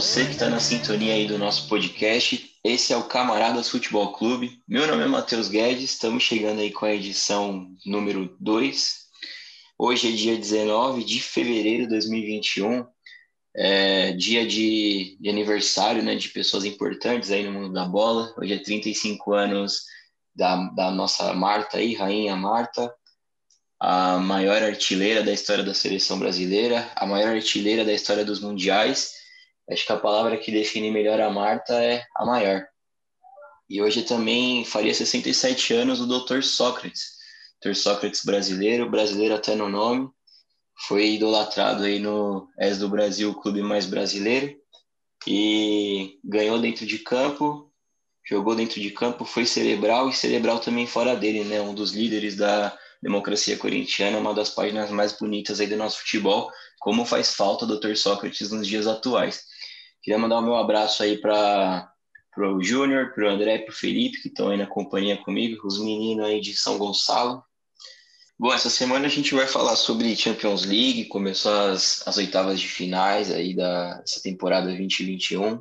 você que está na sintonia aí do nosso podcast. Esse é o Camaradas Futebol Clube. Meu nome é Matheus Guedes, estamos chegando aí com a edição número 2. Hoje é dia 19 de fevereiro de 2021, é dia de, de aniversário né, de pessoas importantes aí no mundo da bola. Hoje é 35 anos da, da nossa Marta aí, Rainha Marta, a maior artilheira da história da seleção brasileira, a maior artilheira da história dos mundiais. Acho que a palavra que define melhor a Marta é a maior. E hoje também faria 67 anos o Dr. Sócrates, Dr. Sócrates brasileiro, brasileiro até no nome, foi idolatrado aí no És do Brasil, o clube mais brasileiro, e ganhou dentro de campo, jogou dentro de campo, foi cerebral e cerebral também fora dele, né? Um dos líderes da democracia corintiana, uma das páginas mais bonitas aí do nosso futebol, como faz falta o Dr. Sócrates nos dias atuais. Queria mandar o meu abraço aí para o Júnior, para o André para o Felipe, que estão aí na companhia comigo, os meninos aí de São Gonçalo, Bom, essa semana a gente vai falar sobre Champions League, começou as, as oitavas de finais aí da, dessa temporada 2021.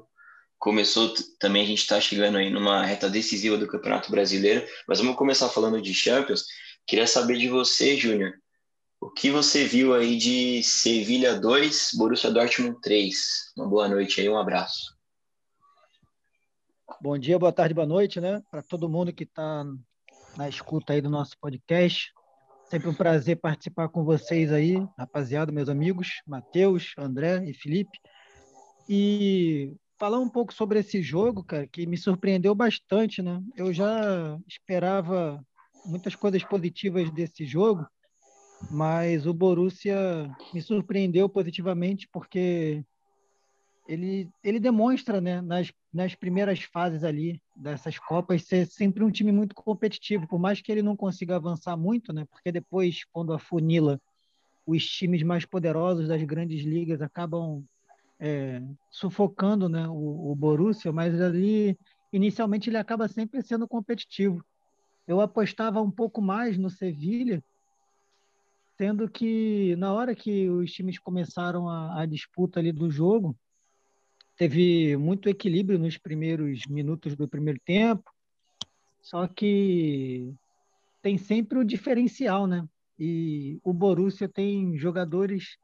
Começou também, a gente está chegando aí numa reta decisiva do Campeonato Brasileiro, mas vamos começar falando de Champions. Queria saber de você, Júnior, o que você viu aí de Sevilha 2, Borussia Dortmund 3? Uma boa noite aí, um abraço. Bom dia, boa tarde, boa noite, né? Para todo mundo que está na escuta aí do nosso podcast. Sempre um prazer participar com vocês aí, rapaziada, meus amigos, Matheus, André e Felipe. E falar um pouco sobre esse jogo, cara, que me surpreendeu bastante, né? Eu já esperava muitas coisas positivas desse jogo, mas o Borussia me surpreendeu positivamente porque ele, ele demonstra, né, nas, nas primeiras fases ali dessas Copas, ser sempre um time muito competitivo, por mais que ele não consiga avançar muito, né, porque depois, quando afunila, os times mais poderosos das grandes ligas acabam é, sufocando né, o, o Borussia, mas ali, inicialmente, ele acaba sempre sendo competitivo. Eu apostava um pouco mais no Sevilha, sendo que na hora que os times começaram a, a disputa ali do jogo, teve muito equilíbrio nos primeiros minutos do primeiro tempo, só que tem sempre o diferencial, né? E o Borussia tem jogadores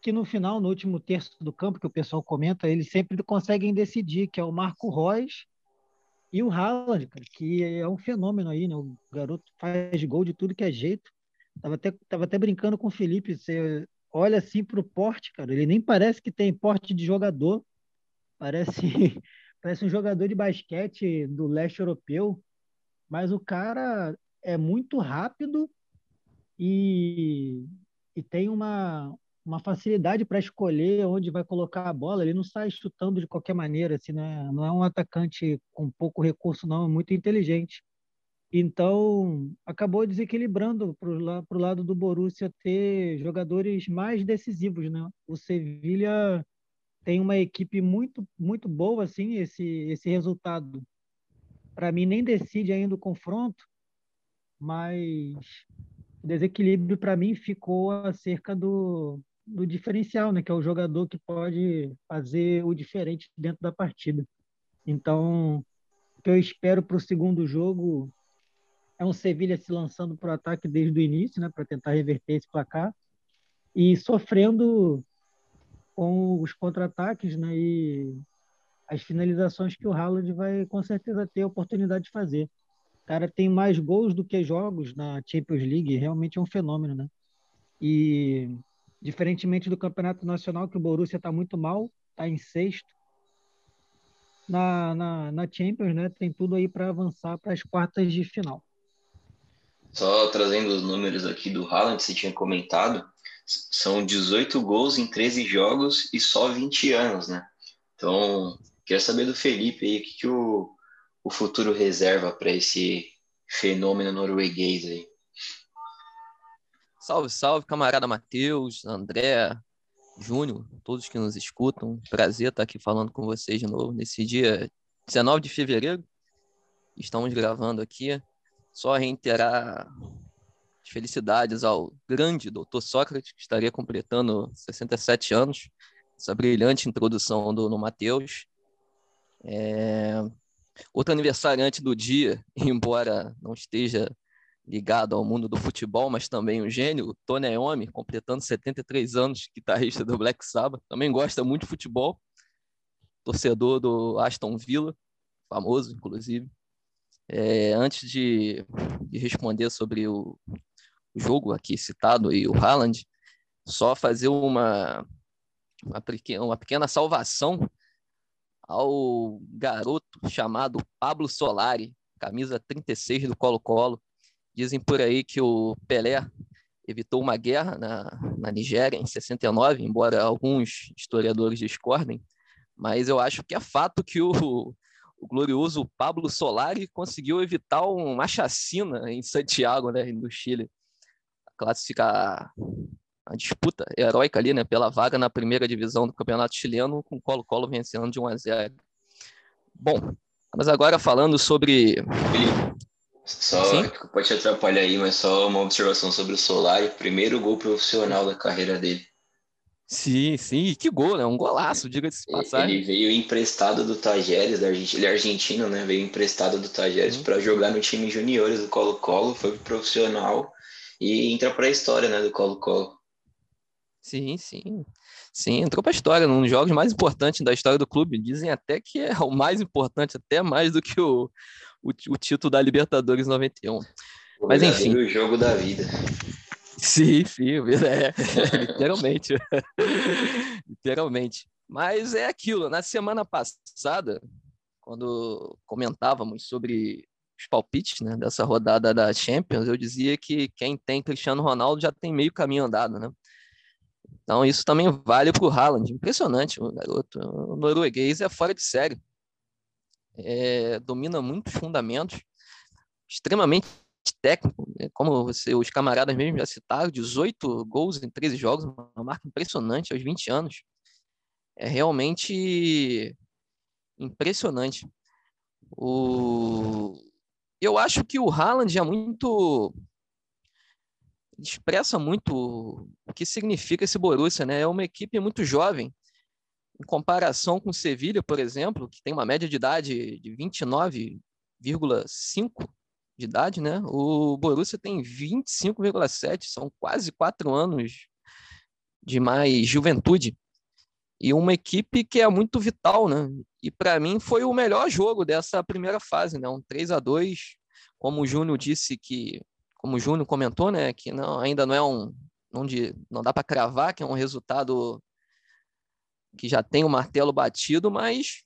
que no final, no último terço do campo, que o pessoal comenta, eles sempre conseguem decidir, que é o Marco Reus e o Haaland, que é um fenômeno aí, né? O garoto faz gol de tudo que é jeito. Tava até, tava até brincando com o Felipe, você olha assim para o porte, cara, ele nem parece que tem porte de jogador, parece, parece um jogador de basquete do leste europeu, mas o cara é muito rápido e, e tem uma, uma facilidade para escolher onde vai colocar a bola. Ele não sai chutando de qualquer maneira, assim, né? não é um atacante com pouco recurso, não, é muito inteligente. Então, acabou desequilibrando para o lado do Borussia ter jogadores mais decisivos. Né? O Sevilha tem uma equipe muito, muito boa, assim, esse, esse resultado. Para mim, nem decide ainda o confronto, mas o desequilíbrio, para mim, ficou acerca do, do diferencial, né? que é o jogador que pode fazer o diferente dentro da partida. Então, o que eu espero para o segundo jogo é um Sevilha se lançando para o ataque desde o início, né, para tentar reverter esse placar, e sofrendo com os contra-ataques né, e as finalizações que o Haaland vai com certeza ter a oportunidade de fazer. O cara tem mais gols do que jogos na Champions League, realmente é um fenômeno, né? E diferentemente do Campeonato Nacional, que o Borussia está muito mal, está em sexto, na, na, na Champions, né, tem tudo aí para avançar para as quartas de final. Só trazendo os números aqui do Haaland, você tinha comentado, são 18 gols em 13 jogos e só 20 anos, né? Então, queria saber do Felipe aí, o que, que o, o futuro reserva para esse fenômeno norueguês aí. Salve, salve, camarada Matheus, André, Júnior, todos que nos escutam. Prazer estar aqui falando com vocês de novo nesse dia 19 de fevereiro. Estamos gravando aqui só reiterar felicidades ao grande doutor Sócrates, que estaria completando 67 anos. Essa brilhante introdução do no Matheus. É... Outro aniversariante do dia, embora não esteja ligado ao mundo do futebol, mas também um gênio, Tony Iommi, completando 73 anos, guitarrista do Black Sabbath, também gosta muito de futebol, torcedor do Aston Villa, famoso, inclusive. É, antes de, de, responder sobre o, o, jogo aqui citado e o Haaland, só fazer uma, uma, pequena, uma pequena salvação ao garoto chamado Pablo Solari, camisa 36 do Colo-Colo. Dizem por aí que o Pelé evitou uma guerra na, na Nigéria em 69, embora alguns historiadores discordem, mas eu acho que é fato que o, o glorioso Pablo Solari conseguiu evitar uma chacina em Santiago, né, no Chile. Classificar a disputa heróica ali, né, pela vaga na primeira divisão do Campeonato Chileno, com Colo-Colo vencendo de 1 a 0. Bom, mas agora falando sobre só Sim? pode te atrapalhar aí, mas só uma observação sobre o Solari, primeiro gol profissional da carreira dele. Sim, sim, que gol, né? Um golaço, diga-se de passagem. Ele veio emprestado do Tajeres, da Argentina, ele é argentino, né? Veio emprestado do Tajeres uhum. para jogar no time juniores do Colo-Colo, foi profissional e entra para a história, né, do Colo-Colo. Sim, sim. Sim, entrou para a história, um dos jogos mais importantes da história do clube. Dizem até que é o mais importante, até mais do que o, o, o título da Libertadores 91. O Mas enfim. O jogo da vida. Sim, sim, é, literalmente. literalmente. Mas é aquilo, na semana passada, quando comentávamos sobre os palpites né, dessa rodada da Champions, eu dizia que quem tem Cristiano Ronaldo já tem meio caminho andado, né? Então isso também vale para o Haaland. Impressionante, o garoto. O norueguês é fora de série. É, domina muitos fundamentos, extremamente técnico, né? como você, os camaradas mesmo já citaram, 18 gols em 13 jogos, uma marca impressionante aos 20 anos. É realmente impressionante. O... Eu acho que o Haaland é muito expressa muito o que significa esse Borussia, né? É uma equipe muito jovem, em comparação com o Sevilha, por exemplo, que tem uma média de idade de 29,5 de idade, né? O Borussia tem 25,7, são quase quatro anos de mais juventude. E uma equipe que é muito vital, né? E para mim foi o melhor jogo dessa primeira fase, né? Um 3 a 2 como o Júnior disse que, como o Júnior comentou, né? Que não, ainda não é um, não, de, não dá para cravar que é um resultado que já tem o martelo batido, mas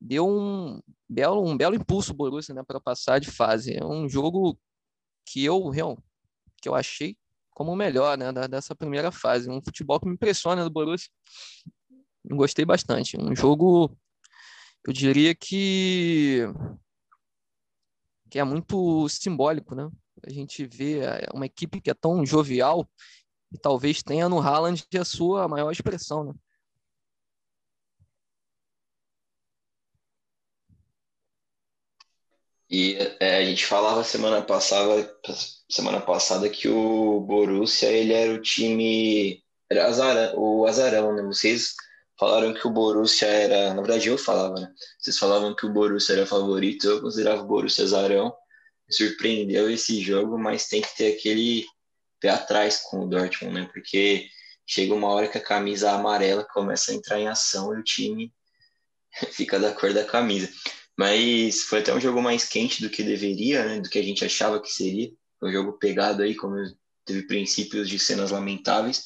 deu um belo, um belo impulso Borussia né, para passar de fase. É um jogo que eu, que eu achei como o melhor né, dessa primeira fase. Um futebol que me impressiona do Borussia. Gostei bastante. Um jogo, eu diria que, que é muito simbólico, né? A gente vê é, uma equipe que é tão jovial e talvez tenha no Haaland a sua maior expressão, né? E é, a gente falava semana passada, semana passada que o Borussia ele era o time era azarão, o azarão, né? Vocês falaram que o Borussia era, na verdade eu falava, né? Vocês falavam que o Borussia era favorito, eu considerava o Borussia azarão. Surpreendeu esse jogo, mas tem que ter aquele pé atrás com o Dortmund, né? Porque chega uma hora que a camisa amarela começa a entrar em ação e o time fica da cor da camisa. Mas foi até um jogo mais quente do que deveria, né? Do que a gente achava que seria. Foi um jogo pegado aí, como teve princípios de cenas lamentáveis.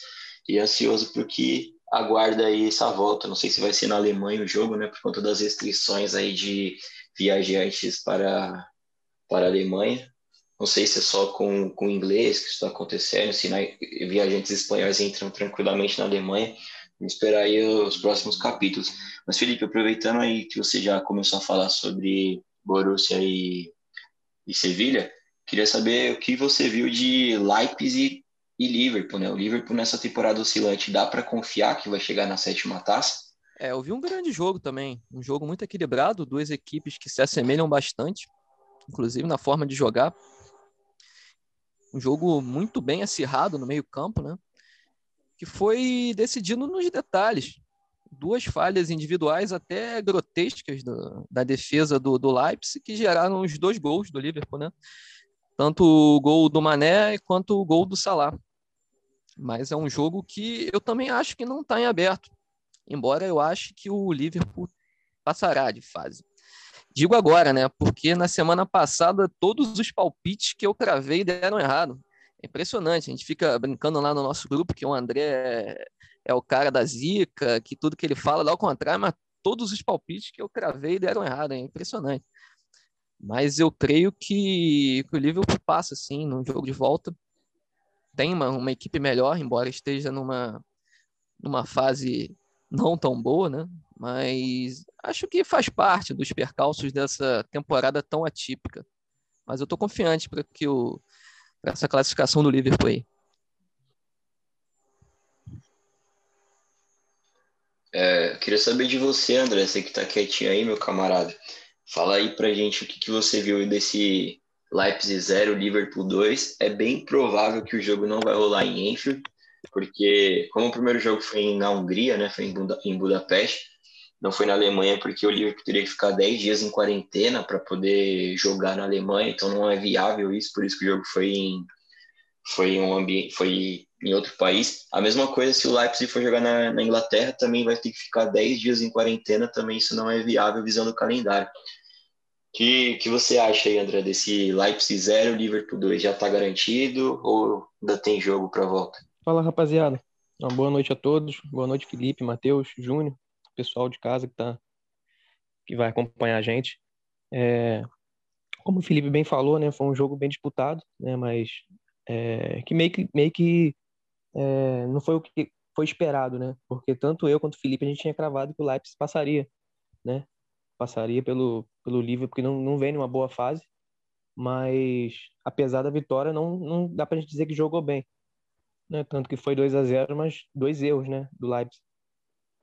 E ansioso porque aguarda aí essa volta. Não sei se vai ser na Alemanha o jogo, né? Por conta das restrições aí de viajantes para, para a Alemanha. Não sei se é só com, com inglês que isso está acontecendo, se viajantes espanhóis entram tranquilamente na Alemanha. Esperar aí os próximos capítulos. Mas, Felipe, aproveitando aí que você já começou a falar sobre Borussia e, e Sevilha, queria saber o que você viu de Leipzig e Liverpool, né? O Liverpool nessa temporada oscilante, dá para confiar que vai chegar na sétima taça? É, eu vi um grande jogo também, um jogo muito equilibrado, duas equipes que se assemelham bastante, inclusive na forma de jogar. um jogo muito bem acirrado no meio-campo, né? Que foi decidido nos detalhes. Duas falhas individuais até grotescas do, da defesa do, do Leipzig que geraram os dois gols do Liverpool, né? Tanto o gol do Mané quanto o gol do Salah. Mas é um jogo que eu também acho que não está em aberto. Embora eu ache que o Liverpool passará de fase. Digo agora, né? Porque na semana passada todos os palpites que eu cravei deram errado. É impressionante. A gente fica brincando lá no nosso grupo que o André é, é o cara da zica, que tudo que ele fala dá ao contrário, mas todos os palpites que eu cravei deram errado. É impressionante. Mas eu creio que, o Liverpool passa, sim, no jogo de volta. Tem uma, uma equipe melhor, embora esteja numa, numa fase não tão boa, né? Mas acho que faz parte dos percalços dessa temporada tão atípica. Mas eu estou confiante para que o essa classificação do Liverpool aí. É, queria saber de você, André, você que está quietinho aí, meu camarada. Fala aí pra gente o que, que você viu desse Leipzig 0, Liverpool 2. É bem provável que o jogo não vai rolar em Enfield, porque como o primeiro jogo foi na Hungria, né, foi em, Buda, em Budapeste, não foi na Alemanha porque o Liverpool teria que ficar 10 dias em quarentena para poder jogar na Alemanha, então não é viável isso, por isso que o jogo foi em, foi um ambiente, foi em outro país. A mesma coisa se o Leipzig for jogar na, na, Inglaterra, também vai ter que ficar 10 dias em quarentena, também isso não é viável visando o calendário. Que que você acha aí, André, desse Leipzig 0, Liverpool 2? Já está garantido ou ainda tem jogo para volta? Fala, rapaziada. Uma boa noite a todos. Boa noite, Felipe, Matheus, Júnior, pessoal de casa que, tá, que vai acompanhar a gente. É, como o Felipe bem falou, né, foi um jogo bem disputado, né, mas é, que meio que, meio que é, não foi o que foi esperado, né, porque tanto eu quanto o Felipe a gente tinha cravado que o Leipzig passaria, né, passaria pelo, pelo Liverpool, porque não, não vem numa boa fase, mas apesar da vitória, não, não dá pra gente dizer que jogou bem né? Tanto que foi 2 a 0 mas dois erros, né? Do Leipzig.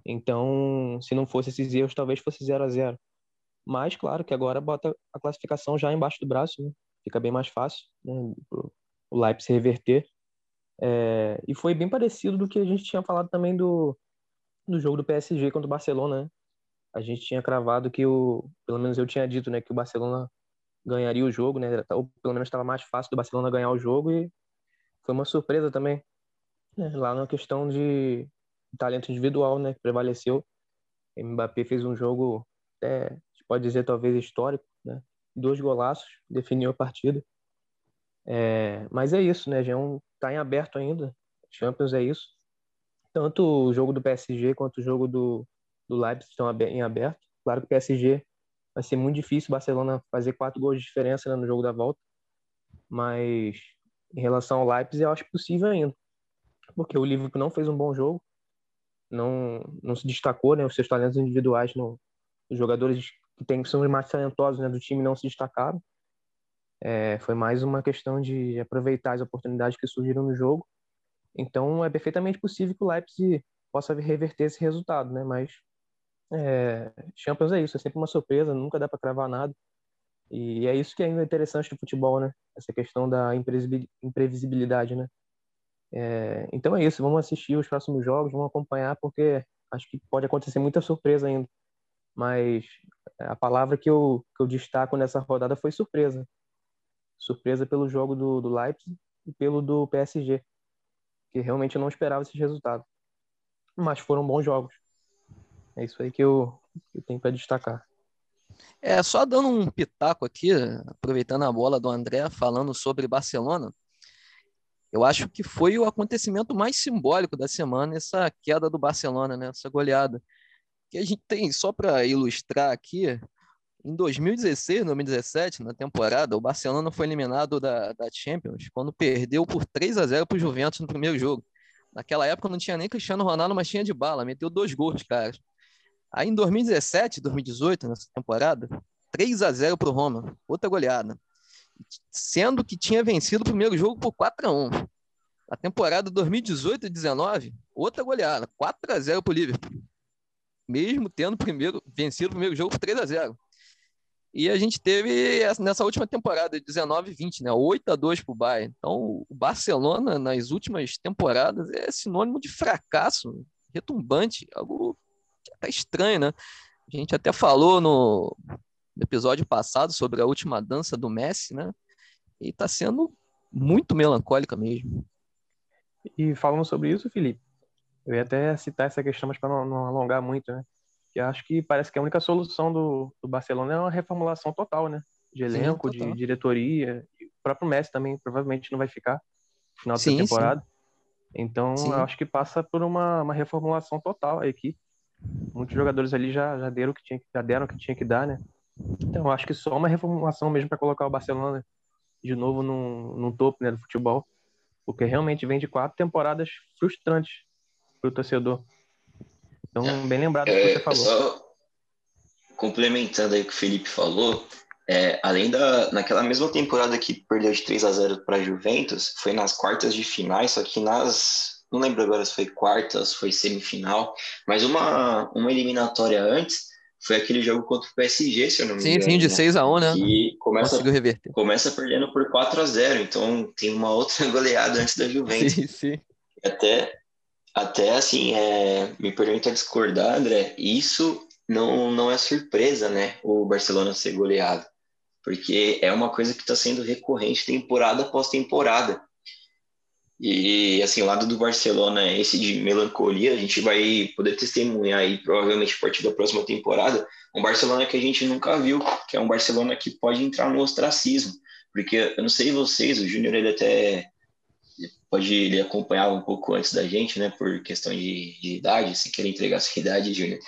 Então, se não fosse esses erros, talvez fosse 0 a 0 Mas, claro, que agora bota a classificação já embaixo do braço, né? Fica bem mais fácil, né? O Leipzig reverter. É, e foi bem parecido do que a gente tinha falado também do, do jogo do PSG contra o Barcelona, né? A gente tinha cravado que o, pelo menos eu tinha dito, né, que o Barcelona ganharia o jogo, né? Ou pelo menos estava mais fácil do Barcelona ganhar o jogo e foi uma surpresa também. É, lá na questão de talento individual, né, que prevaleceu. Mbappé fez um jogo, é, pode dizer talvez histórico, né? Dois golaços, definiu a partida. É, mas é isso, né? Já está em aberto ainda. Champions é isso. Tanto o jogo do PSG quanto o jogo do, do Leipzig estão em aberto. Claro que o PSG vai ser muito difícil o Barcelona fazer quatro gols de diferença né, no jogo da volta. Mas em relação ao Leipzig, eu acho possível ainda porque o Liverpool não fez um bom jogo, não, não se destacou, né? Os seus talentos individuais, no, os jogadores que, tem, que são os mais talentosos né, do time não se destacaram. É, foi mais uma questão de aproveitar as oportunidades que surgiram no jogo. Então, é perfeitamente possível que o Leipzig possa reverter esse resultado, né? Mas é, Champions é isso, é sempre uma surpresa, nunca dá para cravar nada. E é isso que é interessante do futebol, né? Essa questão da imprevisibilidade, né? É, então é isso, vamos assistir os próximos jogos, vamos acompanhar, porque acho que pode acontecer muita surpresa ainda. Mas a palavra que eu, que eu destaco nessa rodada foi surpresa. Surpresa pelo jogo do, do Leipzig e pelo do PSG, que realmente eu não esperava esse resultado. Mas foram bons jogos. É isso aí que eu, que eu tenho para destacar. É, só dando um pitaco aqui, aproveitando a bola do André, falando sobre Barcelona. Eu acho que foi o acontecimento mais simbólico da semana, essa queda do Barcelona, né? essa goleada. Que a gente tem, só para ilustrar aqui, em 2016, 2017, na temporada, o Barcelona foi eliminado da, da Champions quando perdeu por 3 a 0 para o Juventus no primeiro jogo. Naquela época não tinha nem Cristiano Ronaldo, mas tinha de bala, meteu dois gols, cara. Aí em 2017, 2018, nessa temporada, 3 a 0 para o Roma, outra goleada sendo que tinha vencido o primeiro jogo por 4 a 1 A temporada 2018 19, outra goleada, 4 a 0 para o Liverpool. Mesmo tendo primeiro, vencido o primeiro jogo por 3 a 0 E a gente teve nessa última temporada, 19 20, né? 8 a 2 para o Bayern. Então, o Barcelona, nas últimas temporadas, é sinônimo de fracasso retumbante, algo que tá estranho, né? A gente até falou no episódio passado sobre a última dança do Messi, né? E está sendo muito melancólica mesmo. E falando sobre isso, Felipe, eu ia até citar essa questão, mas para não, não, alongar muito, né? Que acho que parece que a única solução do, do Barcelona é uma reformulação total, né? De elenco, Sim, de diretoria. E o próprio Messi também provavelmente não vai ficar no final da temporada. Sim. Então, sim. eu acho que passa por uma, uma reformulação total a equipe. Muitos jogadores ali já, já, deram o que tinha, já deram o que tinha que dar, né? Então, eu acho que só uma reformulação mesmo para colocar o Barcelona de novo no, no topo né, do futebol. Porque realmente vem de quatro temporadas frustrantes para o torcedor. Então, bem lembrado do que você é, falou. Só complementando aí o que o Felipe falou, é, além da naquela mesma temporada que perdeu de 3 a 0 para a Juventus, foi nas quartas de finais, só que nas não lembro agora se foi quartas, foi semifinal, mas uma uma eliminatória antes foi aquele jogo contra o PSG, se eu não me engano. Sim, sim, de 6 né? a 1, né? E começa, começa perdendo por 4 a 0 então tem uma outra goleada antes da Juventus. Sim, sim. Até, até assim, é, me permita discordar, André, isso não, não é surpresa, né? O Barcelona ser goleado. Porque é uma coisa que está sendo recorrente temporada após temporada. E, assim, o lado do Barcelona esse de melancolia, a gente vai poder testemunhar aí, provavelmente, a partir da próxima temporada, um Barcelona que a gente nunca viu, que é um Barcelona que pode entrar no ostracismo. Porque, eu não sei vocês, o Júnior, ele até pode ele acompanhar um pouco antes da gente, né, por questão de, de idade, se querer entregar a sua idade, Júnior.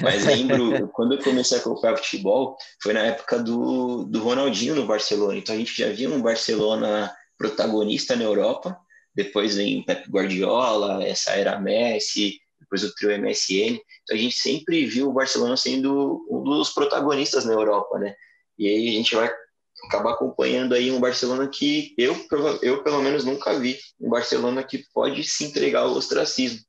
Mas lembro, quando eu comecei a acompanhar futebol, foi na época do, do Ronaldinho no Barcelona. Então a gente já via um Barcelona protagonista na Europa, depois vem Pep Guardiola, essa era Messi, depois o trio MSN. Então a gente sempre viu o Barcelona sendo um dos protagonistas na Europa, né? E aí a gente vai acabar acompanhando aí um Barcelona que eu, eu pelo menos nunca vi, um Barcelona que pode se entregar ao ostracismo.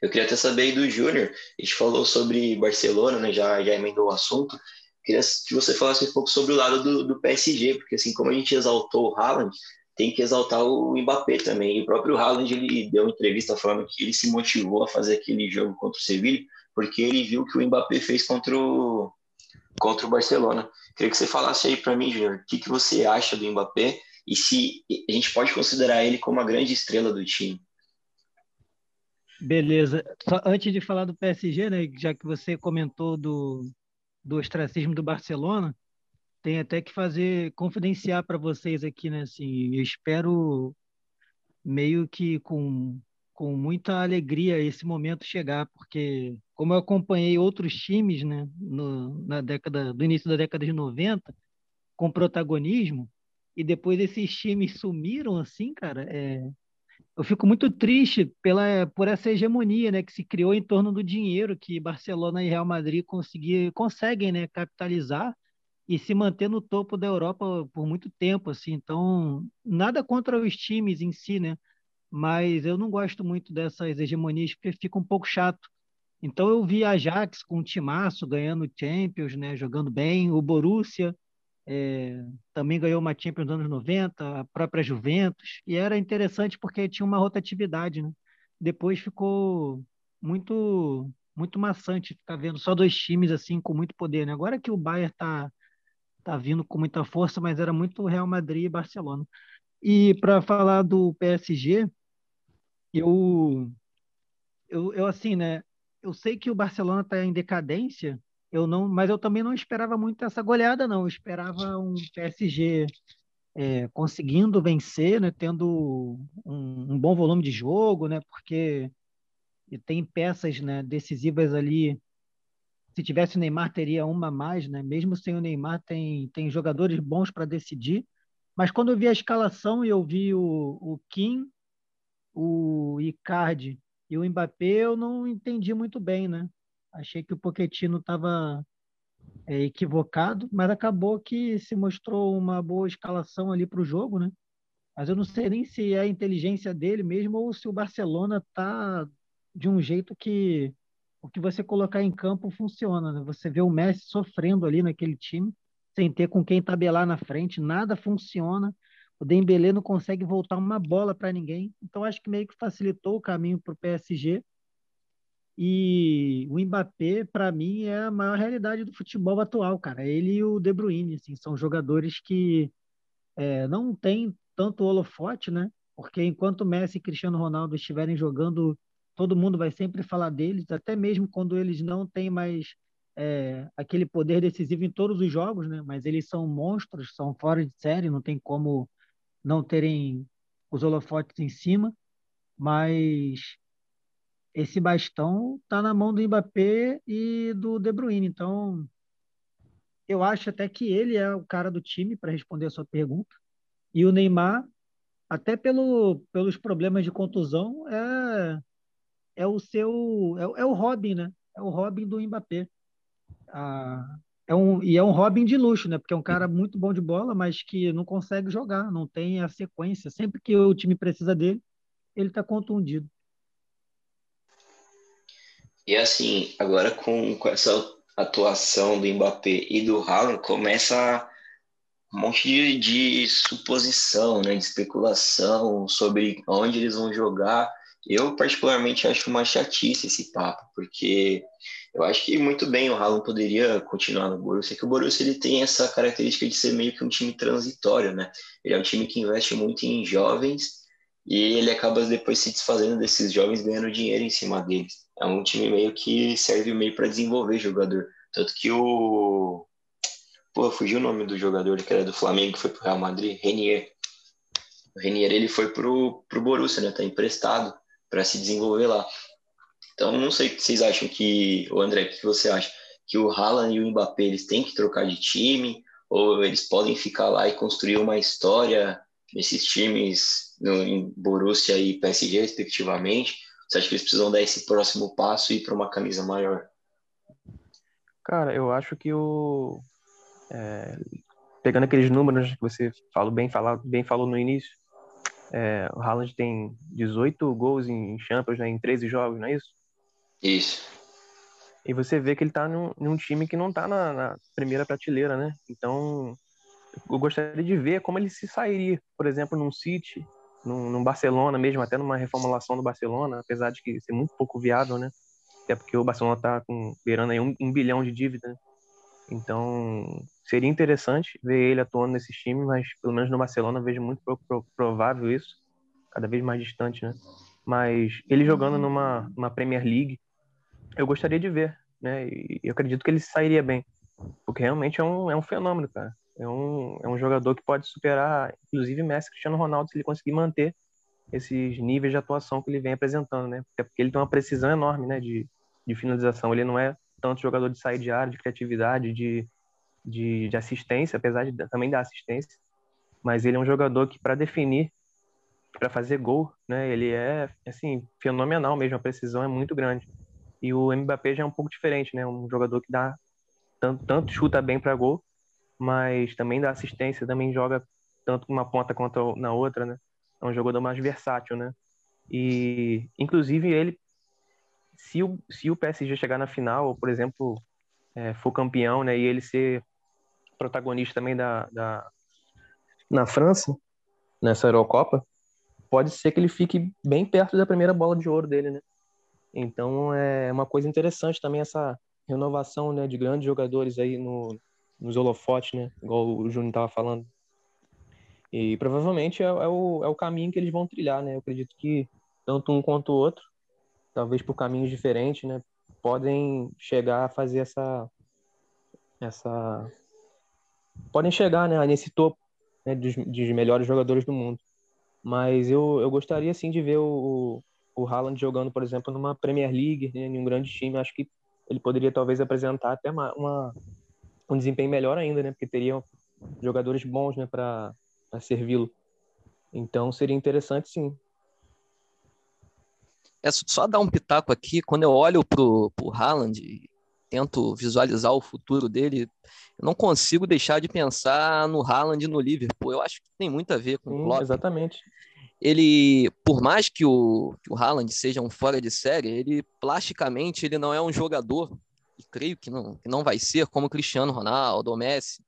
Eu queria até saber aí do Júnior, a gente falou sobre Barcelona, né, já, já emendou o assunto, queria que você falasse um pouco sobre o lado do, do PSG, porque assim como a gente exaltou o Haaland, tem que exaltar o Mbappé também. E o próprio Haaland ele deu uma entrevista falando que ele se motivou a fazer aquele jogo contra o Sevilla porque ele viu que o Mbappé fez contra o, contra o Barcelona. Queria que você falasse aí para mim, Júnior, o que, que você acha do Mbappé e se a gente pode considerar ele como a grande estrela do time. Beleza. Só antes de falar do PSG, né, já que você comentou do, do ostracismo do Barcelona, tem até que fazer, confidenciar para vocês aqui, né? Assim, eu espero meio que com, com muita alegria esse momento chegar, porque como eu acompanhei outros times, né, no, na década, do início da década de 90, com protagonismo, e depois esses times sumiram assim, cara, é, eu fico muito triste pela, por essa hegemonia né, que se criou em torno do dinheiro que Barcelona e Real Madrid conseguir, conseguem né, capitalizar e se manter no topo da Europa por muito tempo, assim. Então, nada contra os times em si, né? Mas eu não gosto muito dessas hegemonias porque fica um pouco chato. Então eu vi a Ajax com o timaço ganhando Champions, né, jogando bem, o Borussia é, também ganhou uma Champions nos anos 90, a própria Juventus, e era interessante porque tinha uma rotatividade, né? Depois ficou muito muito maçante ficar vendo só dois times assim com muito poder, né? Agora que o Bayern está tá vindo com muita força, mas era muito Real Madrid e Barcelona. E para falar do PSG, eu, eu, eu assim, né? Eu sei que o Barcelona está em decadência, eu não, mas eu também não esperava muito essa goleada, não. Eu esperava um PSG é, conseguindo vencer, né? Tendo um, um bom volume de jogo, né? Porque tem peças né, decisivas ali se tivesse o Neymar, teria uma a mais, né? Mesmo sem o Neymar, tem, tem jogadores bons para decidir. Mas quando eu vi a escalação e eu vi o, o Kim, o Icardi e o Mbappé, eu não entendi muito bem, né? Achei que o Pochettino estava é, equivocado, mas acabou que se mostrou uma boa escalação ali para o jogo, né? Mas eu não sei nem se é a inteligência dele mesmo ou se o Barcelona tá de um jeito que o que você colocar em campo funciona. Né? Você vê o Messi sofrendo ali naquele time. sem ter com quem tabelar na frente, nada funciona. O Dembélé não consegue voltar uma bola para ninguém. Então acho que meio que facilitou o caminho para o PSG. E o Mbappé, para mim, é a maior realidade do futebol atual, cara. Ele e o De Bruyne, assim, são jogadores que é, não têm tanto holofote, né? Porque enquanto Messi e Cristiano Ronaldo estiverem jogando, todo mundo vai sempre falar deles, até mesmo quando eles não têm mais é, aquele poder decisivo em todos os jogos, né? Mas eles são monstros, são fora de série, não tem como não terem os holofotes em cima. Mas esse bastão está na mão do Mbappé e do De Bruyne. Então, eu acho até que ele é o cara do time para responder a sua pergunta. E o Neymar, até pelo, pelos problemas de contusão, é, é o seu é, é o Robin, né? É o Robin do Mbappé. Ah, é um, e é um Robin de luxo, né? Porque é um cara muito bom de bola, mas que não consegue jogar, não tem a sequência. Sempre que o time precisa dele, ele está contundido. E assim, agora com, com essa atuação do Mbappé e do Haaland, começa um monte de, de suposição, né, de especulação sobre onde eles vão jogar. Eu, particularmente, acho uma chatice esse papo, porque eu acho que muito bem o Haaland poderia continuar no Borussia, que o Borussia ele tem essa característica de ser meio que um time transitório, né? Ele é um time que investe muito em jovens e ele acaba depois se desfazendo desses jovens ganhando dinheiro em cima deles. É um time meio que serve meio para desenvolver jogador. Tanto que o. Pô, fugiu o nome do jogador que era do Flamengo, que foi pro Real Madrid, Renier. O Renier ele foi pro, pro Borussia, né? Tá emprestado para se desenvolver lá. Então, não sei o que vocês acham que. O André, o que você acha? Que o Haaland e o Mbappé eles têm que trocar de time? Ou eles podem ficar lá e construir uma história nesses times no, em Borussia e PSG, respectivamente? Você acha que eles precisam dar esse próximo passo e ir para uma camisa maior? Cara, eu acho que o. É, pegando aqueles números que você falou bem, falou, bem falou no início, é, o Haaland tem 18 gols em Champions, né, em 13 jogos, não é isso? Isso. E você vê que ele está num, num, time que não está na, na, primeira prateleira, né? Então, eu gostaria de ver como ele se sairia, por exemplo, num City, num, num, Barcelona mesmo, até numa reformulação do Barcelona, apesar de que ser muito pouco viável, né? Até porque o Barcelona está com, beirando aí um, um, bilhão de dívida. Né? Então, seria interessante ver ele atuando nesses times, mas pelo menos no Barcelona vejo muito pro, pro, provável isso, cada vez mais distante, né? Mas ele jogando numa, numa Premier League, eu gostaria de ver, né? E eu acredito que ele sairia bem, porque realmente é um, é um fenômeno, cara. É um, é um jogador que pode superar, inclusive, Messi Cristiano Ronaldo, se ele conseguir manter esses níveis de atuação que ele vem apresentando, né? Porque ele tem uma precisão enorme, né, de, de finalização. Ele não é tanto jogador de sair de área, de criatividade, de, de, de assistência, apesar de também dar assistência, mas ele é um jogador que, para definir, para fazer gol, né, ele é, assim, fenomenal mesmo, a precisão é muito grande. E o Mbappé já é um pouco diferente, né, um jogador que dá tanto, tanto chuta bem para gol, mas também dá assistência, também joga tanto uma ponta quanto na outra, né? É um jogador mais versátil, né? E, inclusive, ele, se o, se o PSG chegar na final, ou, por exemplo, é, for campeão, né, e ele ser protagonista também da, da na França, nessa Eurocopa, pode ser que ele fique bem perto da primeira bola de ouro dele, né? Então é uma coisa interessante também essa renovação, né, de grandes jogadores aí no, nos holofotes, né? Igual o Júnior estava falando. E provavelmente é, é, o, é o caminho que eles vão trilhar, né? Eu acredito que tanto um quanto o outro, talvez por caminhos diferentes, né? Podem chegar a fazer essa. essa podem chegar né, nesse topo né, dos, dos melhores jogadores do mundo. Mas eu, eu gostaria sim de ver o, o Haaland jogando, por exemplo, numa Premier League, né, em um grande time. Acho que ele poderia talvez apresentar até uma, uma um desempenho melhor ainda, né? Porque teriam jogadores bons, né, para servi-lo. Então seria interessante, sim. É só dar um pitaco aqui. Quando eu olho pro pro Haaland e tento visualizar o futuro dele, eu não consigo deixar de pensar no Haaland e no Liverpool. Eu acho que tem muito a ver com sim, o Klopp. Exatamente. Ele, por mais que o, que o Haaland seja um fora de série, ele plasticamente ele não é um jogador e creio que não, que não vai ser como Cristiano Ronaldo ou Messi.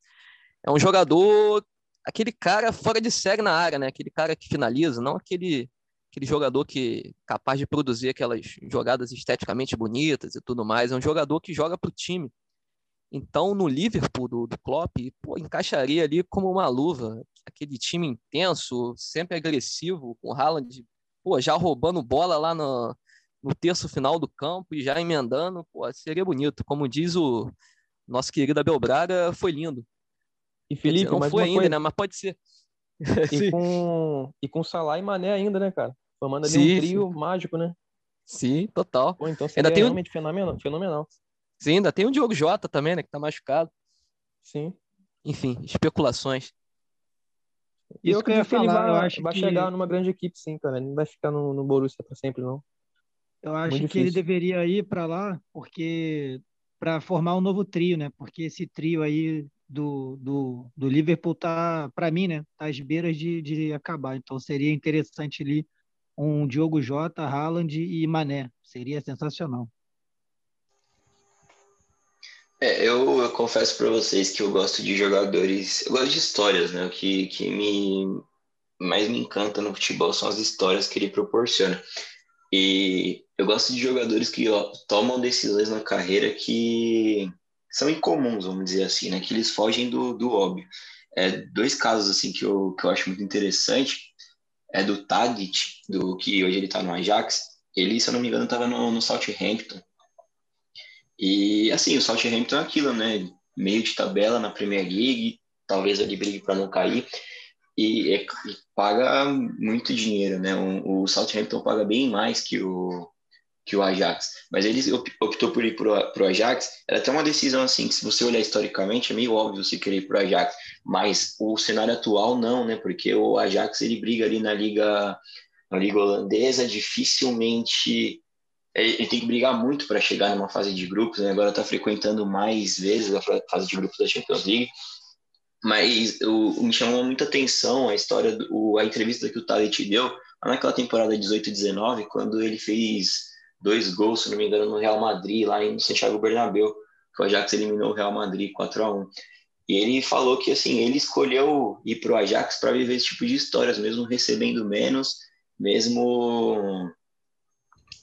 é um jogador, aquele cara fora de série na área, né? Aquele cara que finaliza, não aquele aquele jogador que é capaz de produzir aquelas jogadas esteticamente bonitas e tudo mais. É um jogador que joga para o time. Então, no Liverpool do, do Klopp, pô, encaixaria ali como uma luva. Aquele time intenso, sempre agressivo, com o Haaland pô, já roubando bola lá no, no terço final do campo e já emendando. Pô, seria bonito. Como diz o nosso querido Abel Braga, foi lindo. E Felipe, dizer, não foi ainda, coisa... né? Mas pode ser. E com, e com Salah e Mané ainda, né, cara? Formando ali sim, um trio sim. mágico, né? Sim, total. Pô, então ainda tem realmente um... fenomenal, fenomenal. Sim, ainda tem o Diogo Jota também, né? Que tá machucado. Sim. Enfim, especulações. E eu acredito que ele vai, eu acho vai que... chegar numa grande equipe, sim, cara. Ele não vai ficar no, no Borussia para sempre, não. Eu acho Muito que difícil. ele deveria ir para lá porque para formar um novo trio, né? Porque esse trio aí do, do, do Liverpool tá, para mim, né? Tá às beiras de, de acabar. Então seria interessante ali um Diogo Jota, Haaland e Mané. Seria sensacional. É, eu, eu confesso para vocês que eu gosto de jogadores, eu gosto de histórias, né? O que, que me mais me encanta no futebol são as histórias que ele proporciona. E eu gosto de jogadores que ó, tomam decisões na carreira que são incomuns, vamos dizer assim, né? Que eles fogem do, do óbvio. É, dois casos assim que eu, que eu acho muito interessante é do Tadic, do que hoje ele está no Ajax. Ele, se eu não me engano, estava no, no Southampton e assim, o Southampton é aquilo, né? Meio de tabela na Premier League, talvez ali brigue para não cair. E, e, paga muito dinheiro, né? O, o Southampton paga bem mais que o, que o Ajax. Mas ele optou por ir para o Ajax. Era até uma decisão assim, que se você olhar historicamente, é meio óbvio você querer ir para o Ajax. Mas o cenário atual não, né? Porque o Ajax ele briga ali na liga, na liga holandesa, dificilmente ele tem que brigar muito para chegar numa fase de grupos, né? agora está frequentando mais vezes a fase de grupos da Champions League. Mas o, me chamou muita atenção a história, do, a entrevista que o Tadic deu naquela temporada 18-19, quando ele fez dois gols, se não me engano, no Real Madrid, lá em Santiago Bernabéu, que o Ajax eliminou o Real Madrid 4 a 1 E ele falou que assim ele escolheu ir para o Ajax para viver esse tipo de histórias, mesmo recebendo menos, mesmo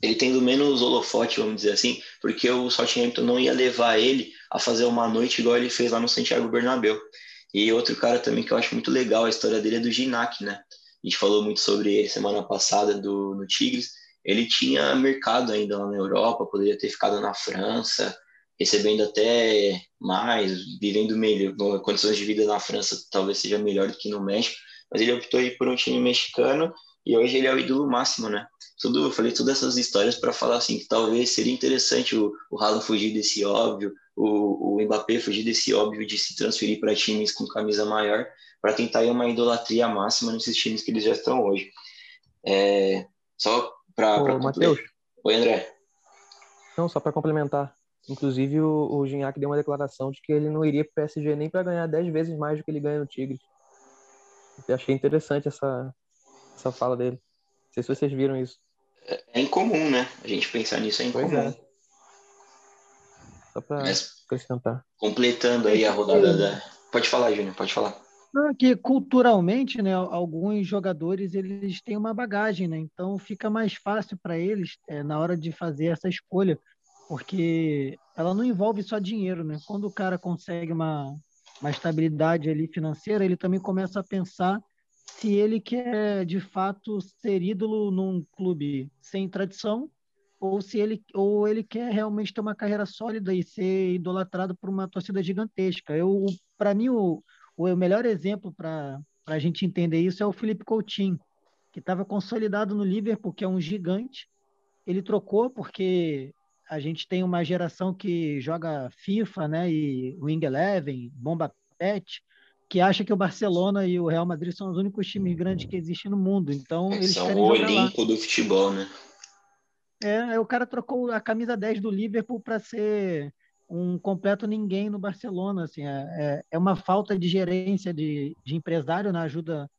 ele tendo menos holofote, vamos dizer assim, porque o Southampton não ia levar ele a fazer uma noite igual ele fez lá no Santiago Bernabéu. E outro cara também que eu acho muito legal, a história dele é do Ginac, né? A gente falou muito sobre ele semana passada do, no Tigres. Ele tinha mercado ainda lá na Europa, poderia ter ficado na França, recebendo até mais, vivendo melhor, condições de vida na França talvez seja melhor do que no México, mas ele optou ir por um time mexicano e hoje ele é o ídolo máximo, né? Tudo, eu falei todas essas histórias para falar assim que talvez seria interessante o, o Haaland fugir desse óbvio, o, o Mbappé fugir desse óbvio de se transferir para times com camisa maior, para tentar ir uma idolatria máxima nesses times que eles já estão hoje. É, só para Matheus. Oi, André. Não, só para complementar. Inclusive, o, o Gignac deu uma declaração de que ele não iria para o PSG nem para ganhar 10 vezes mais do que ele ganha no Tigres. Eu achei interessante essa, essa fala dele. Não sei se vocês viram isso. É, é incomum, né? A gente pensar nisso é incomum. É. Só para acrescentar. Completando aí a rodada da. Pode falar, Júnior, pode falar. Não, que culturalmente, né, alguns jogadores eles têm uma bagagem, né? Então fica mais fácil para eles é, na hora de fazer essa escolha, porque ela não envolve só dinheiro, né? Quando o cara consegue uma, uma estabilidade ali financeira, ele também começa a pensar se ele quer de fato ser ídolo num clube sem tradição ou se ele ou ele quer realmente ter uma carreira sólida e ser idolatrado por uma torcida gigantesca. Eu, para mim, o, o melhor exemplo para a gente entender isso é o Felipe Coutinho, que estava consolidado no Liverpool, que é um gigante. Ele trocou porque a gente tem uma geração que joga FIFA, né, e Wing Eleven, Bomba Pet, que acha que o Barcelona e o Real Madrid são os únicos times grandes que existem no mundo. Então, é, eles são o Olimpo lá. do futebol, né? É, o cara trocou a camisa 10 do Liverpool para ser um completo ninguém no Barcelona. Assim, é, é, é uma falta de gerência de, de empresário na ajuda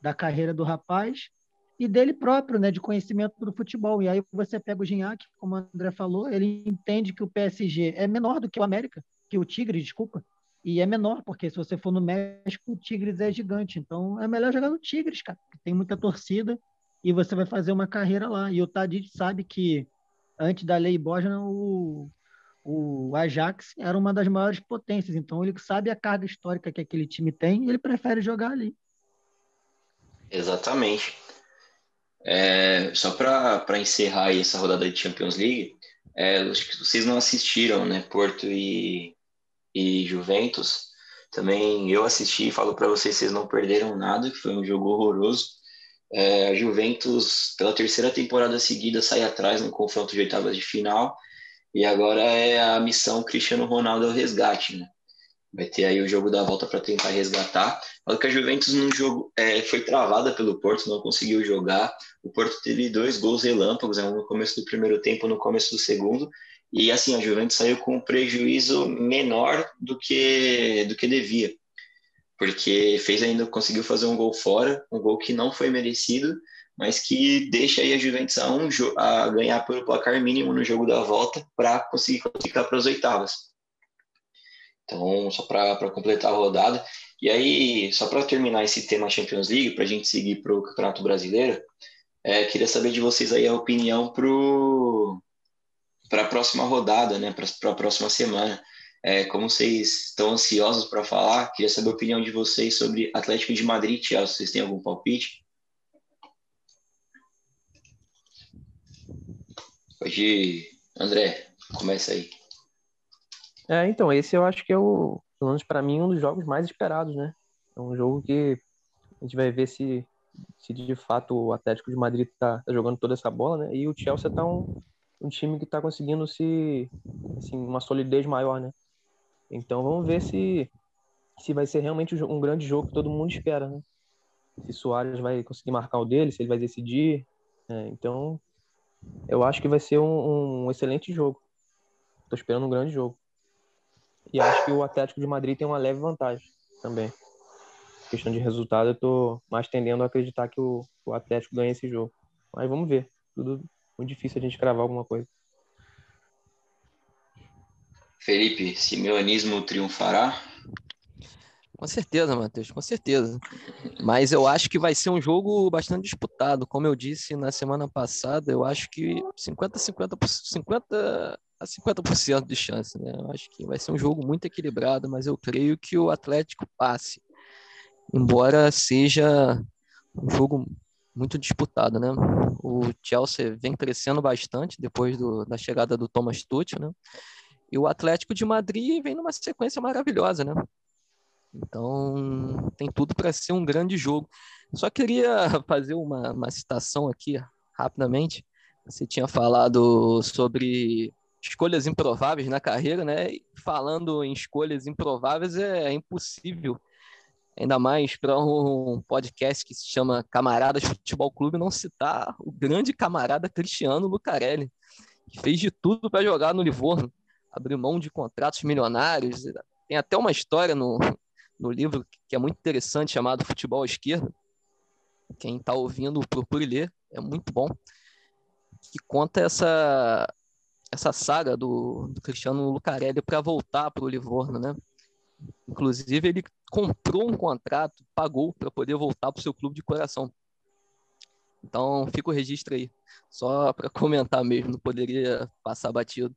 da carreira do rapaz e dele próprio, né, de conhecimento do futebol. E aí você pega o Gignac, como o André falou, ele entende que o PSG é menor do que o América, que o Tigre, desculpa, e é menor, porque se você for no México, o Tigres é gigante. Então é melhor jogar no Tigres, cara, tem muita torcida e você vai fazer uma carreira lá. E o Tadic sabe que antes da lei Borja, o, o Ajax era uma das maiores potências. Então ele sabe a carga histórica que aquele time tem e ele prefere jogar ali. Exatamente. É, só para encerrar essa rodada de Champions League, é, acho que vocês não assistiram, né? Porto e, e Juventus. Também eu assisti e falo para vocês, vocês não perderam nada, que foi um jogo horroroso. É, a Juventus, pela terceira temporada seguida, sai atrás no confronto de oitavas de final. E agora é a missão Cristiano Ronaldo ao resgate, né? Vai ter aí o jogo da volta para tentar resgatar. Falo que a Juventus no jogo é, foi travada pelo Porto, não conseguiu jogar. O Porto teve dois gols relâmpagos, né, no começo do primeiro tempo, no começo do segundo. E assim, a Juventus saiu com um prejuízo menor do que do que devia. Porque fez ainda conseguiu fazer um gol fora, um gol que não foi merecido, mas que deixa aí a Juventus a, um, a ganhar pelo placar mínimo no jogo da volta para conseguir classificar para as oitavas. Então, só para completar a rodada. E aí, só para terminar esse tema Champions League, para a gente seguir para o Campeonato Brasileiro, é, queria saber de vocês aí a opinião para a próxima rodada, né? Para a próxima semana. É, como vocês estão ansiosos para falar, queria saber a opinião de vocês sobre Atlético de Madrid Chelsea. Vocês têm algum palpite? Pode, André, começa aí. É, então, esse eu acho que é o, pelo menos para mim, um dos jogos mais esperados, né? É um jogo que a gente vai ver se, se de fato o Atlético de Madrid tá, tá jogando toda essa bola, né? E o Chelsea tá um, um time que tá conseguindo se, assim, uma solidez maior, né? Então vamos ver se, se vai ser realmente um grande jogo que todo mundo espera, né? Se Soares vai conseguir marcar o dele, se ele vai decidir. Né? Então, eu acho que vai ser um, um excelente jogo. Tô esperando um grande jogo. E acho que o Atlético de Madrid tem uma leve vantagem também. Questão de resultado, eu tô mais tendendo a acreditar que o, o Atlético ganha esse jogo. Mas vamos ver. Tudo muito difícil a gente cravar alguma coisa. Felipe, simeonismo triunfará? Com certeza, Matheus, com certeza. Mas eu acho que vai ser um jogo bastante disputado. Como eu disse na semana passada, eu acho que 50 50 50 a 50% de chance, né? Eu acho que vai ser um jogo muito equilibrado, mas eu creio que o Atlético passe. Embora seja um jogo muito disputado, né? O Chelsea vem crescendo bastante depois do, da chegada do Thomas Tuchel, né? E o Atlético de Madrid vem numa sequência maravilhosa, né? Então, tem tudo para ser um grande jogo. Só queria fazer uma, uma citação aqui, rapidamente. Você tinha falado sobre escolhas improváveis na carreira, né? E falando em escolhas improváveis, é, é impossível, ainda mais para um podcast que se chama Camaradas Futebol Clube, não citar o grande camarada Cristiano Lucarelli, que fez de tudo para jogar no Livorno, abriu mão de contratos milionários. Tem até uma história no, no livro que é muito interessante, chamado Futebol à Esquerda. Quem está ouvindo, procure ler, é muito bom. Que conta essa, essa saga do, do Cristiano Lucarelli para voltar para o Livorno, né? Inclusive, ele comprou um contrato, pagou para poder voltar para o seu clube de coração. Então, fica o registro aí. Só para comentar mesmo, não poderia passar batido.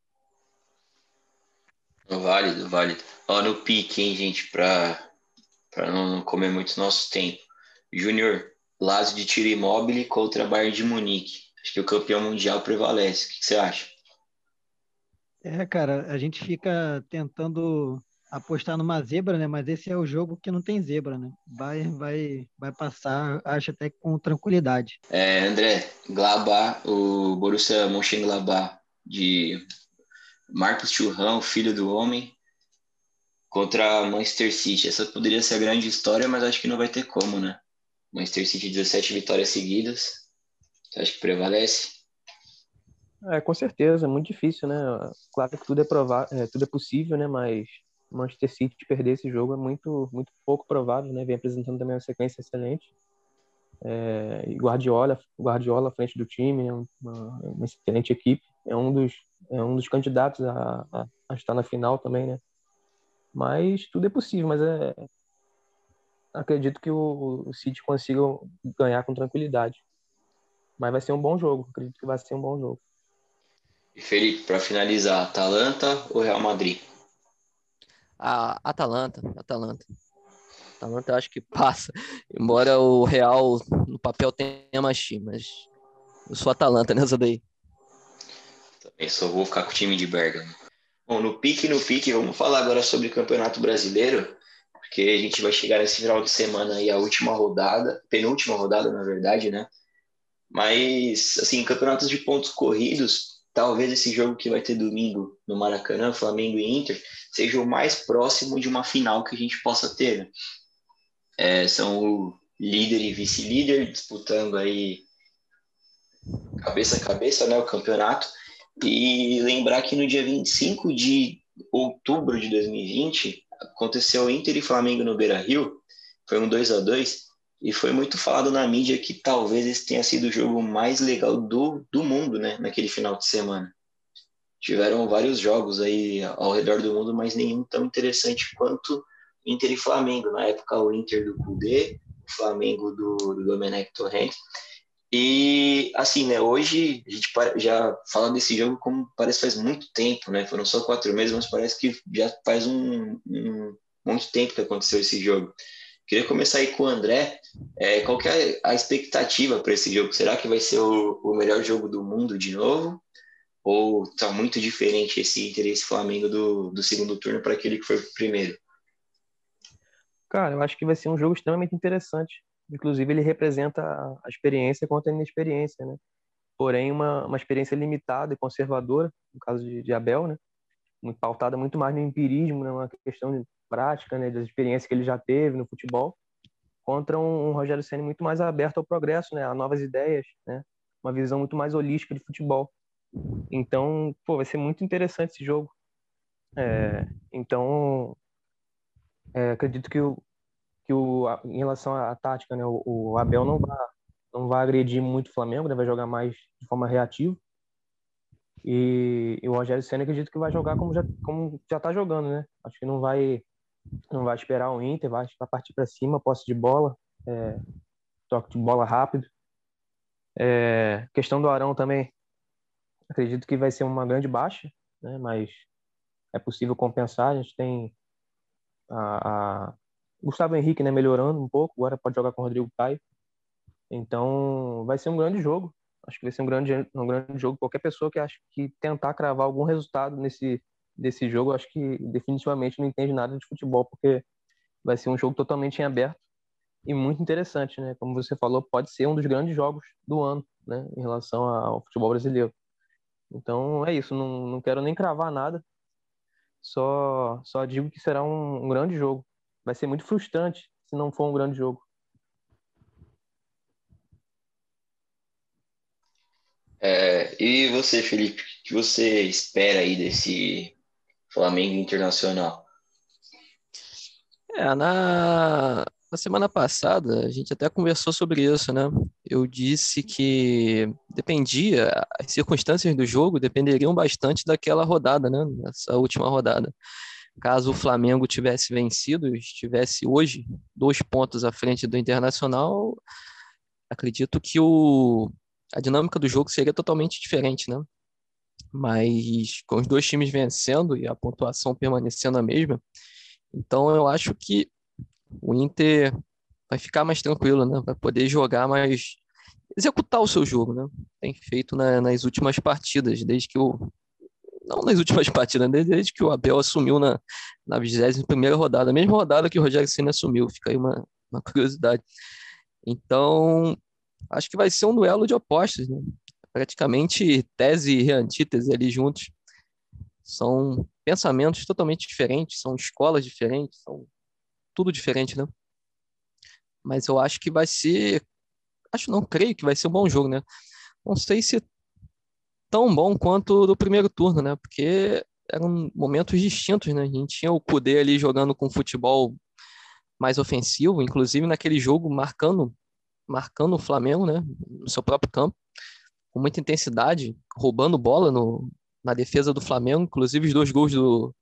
Válido, válido. Ó, no pique, hein, gente, para não comer muito nosso tempo. Júnior, Lazio de tiro imóvel contra Bayern de Munique. Acho que o campeão mundial prevalece. O que você acha? É, cara, a gente fica tentando apostar numa zebra, né? Mas esse é o jogo que não tem zebra, né? Vai, vai, vai passar, acho até com tranquilidade. É, André, Glabá, o Borussia Mönchengladbach de Marcos Churrão, filho do homem, contra Manchester City. Essa poderia ser a grande história, mas acho que não vai ter como, né? Manchester City 17 vitórias seguidas. Você acha que prevalece? É, com certeza, é muito difícil, né? Claro que tudo é provável, é, tudo é possível, né? Mas Manchester City perder esse jogo é muito, muito pouco provável, né? Vem apresentando também uma sequência excelente. É, e Guardiola, Guardiola à frente do time, né? uma, uma, excelente equipe, é um dos, é um dos candidatos a, a, a, estar na final também, né? Mas tudo é possível, mas é acredito que o, o City consiga ganhar com tranquilidade. Mas vai ser um bom jogo, acredito que vai ser um bom jogo. E Felipe, para finalizar, Atalanta ou Real Madrid? A Atalanta, Atalanta. Atalanta eu acho que passa. Embora o Real no papel tenha mais time, mas eu sou Atalanta nessa daí. Também só vou ficar com o time de Bergamo. Bom, no pique, no pique, vamos falar agora sobre o Campeonato Brasileiro, porque a gente vai chegar nesse final de semana aí, a última rodada, penúltima rodada, na verdade, né? Mas, assim, campeonatos de pontos corridos, talvez esse jogo que vai ter domingo no Maracanã, Flamengo e Inter, seja o mais próximo de uma final que a gente possa ter. Né? É, são o líder e vice-líder disputando aí cabeça a cabeça, né, o campeonato. E lembrar que no dia 25 de outubro de 2020 aconteceu Inter e Flamengo no Beira-Rio, foi um 2 a 2 e foi muito falado na mídia que talvez esse tenha sido o jogo mais legal do, do mundo, né, naquele final de semana. Tiveram vários jogos aí ao redor do mundo, mas nenhum tão interessante quanto Inter e Flamengo. Na época, o Inter do Kudê, o Flamengo do, do Domenech Torrent. E, assim, né, hoje a gente já fala desse jogo como parece faz muito tempo, né? Foram só quatro meses, mas parece que já faz um, um muito tempo que aconteceu esse jogo. Queria começar aí com o André. É, qual que é a expectativa para esse jogo? Será que vai ser o, o, melhor jogo do mundo de novo? Ou está muito diferente esse Inter esse Flamengo do, do segundo turno para aquele que foi o primeiro? Cara, eu acho que vai ser um jogo extremamente interessante. Inclusive, ele representa a experiência contra a inexperiência, né? Porém, uma, uma experiência limitada e conservadora, no caso de, de Abel, né? Muito pautada muito mais no empirismo, né? Uma questão de prática, né, das experiências que ele já teve no futebol, contra um, um Rogério Ceni muito mais aberto ao progresso, né, a novas ideias, né, uma visão muito mais holística de futebol. Então, pô, vai ser muito interessante esse jogo. É, então, é, acredito que o que o em relação à tática, né, o, o Abel não vai não vai agredir muito o Flamengo, né, vai jogar mais de forma reativa. E, e o Rogério Senna acredito que vai jogar como já como já está jogando, né? Acho que não vai não vai esperar o Inter, vai, vai partir para cima, posse de bola, é, toque de bola rápido. É, questão do Arão também, acredito que vai ser uma grande baixa, né, mas é possível compensar. A gente tem a, a Gustavo Henrique né, melhorando um pouco, agora pode jogar com o Rodrigo Caio. Então vai ser um grande jogo. Acho que vai ser um grande, um grande jogo. Qualquer pessoa que acha que tentar cravar algum resultado nesse desse jogo, acho que definitivamente não entende nada de futebol, porque vai ser um jogo totalmente em aberto e muito interessante, né? Como você falou, pode ser um dos grandes jogos do ano, né? Em relação ao futebol brasileiro. Então é isso, não, não quero nem cravar nada, só, só digo que será um, um grande jogo. Vai ser muito frustrante se não for um grande jogo. É, e você, Felipe, o que você espera aí desse Flamengo Internacional. É, na, na semana passada a gente até conversou sobre isso, né? Eu disse que dependia, as circunstâncias do jogo dependeriam bastante daquela rodada, né? Essa última rodada. Caso o Flamengo tivesse vencido, estivesse hoje dois pontos à frente do Internacional, acredito que o, a dinâmica do jogo seria totalmente diferente, né? mas com os dois times vencendo e a pontuação permanecendo a mesma, então eu acho que o Inter vai ficar mais tranquilo, né? Vai poder jogar mais, executar o seu jogo, né? Tem feito na, nas últimas partidas, desde que o não nas últimas partidas, né? desde que o Abel assumiu na, na 21 rodada, a mesma rodada que o Rogério Senna assumiu, fica aí uma, uma curiosidade. Então, acho que vai ser um duelo de opostos, né? praticamente tese e antítese ali juntos. São pensamentos totalmente diferentes, são escolas diferentes, são tudo diferente, né? Mas eu acho que vai ser, acho não, creio que vai ser um bom jogo, né? Não sei se tão bom quanto do primeiro turno, né? Porque eram momentos distintos, né? A gente tinha o Kudê ali jogando com futebol mais ofensivo, inclusive naquele jogo marcando marcando o Flamengo, né, no seu próprio campo com muita intensidade, roubando bola no, na defesa do Flamengo, inclusive os dois gols do,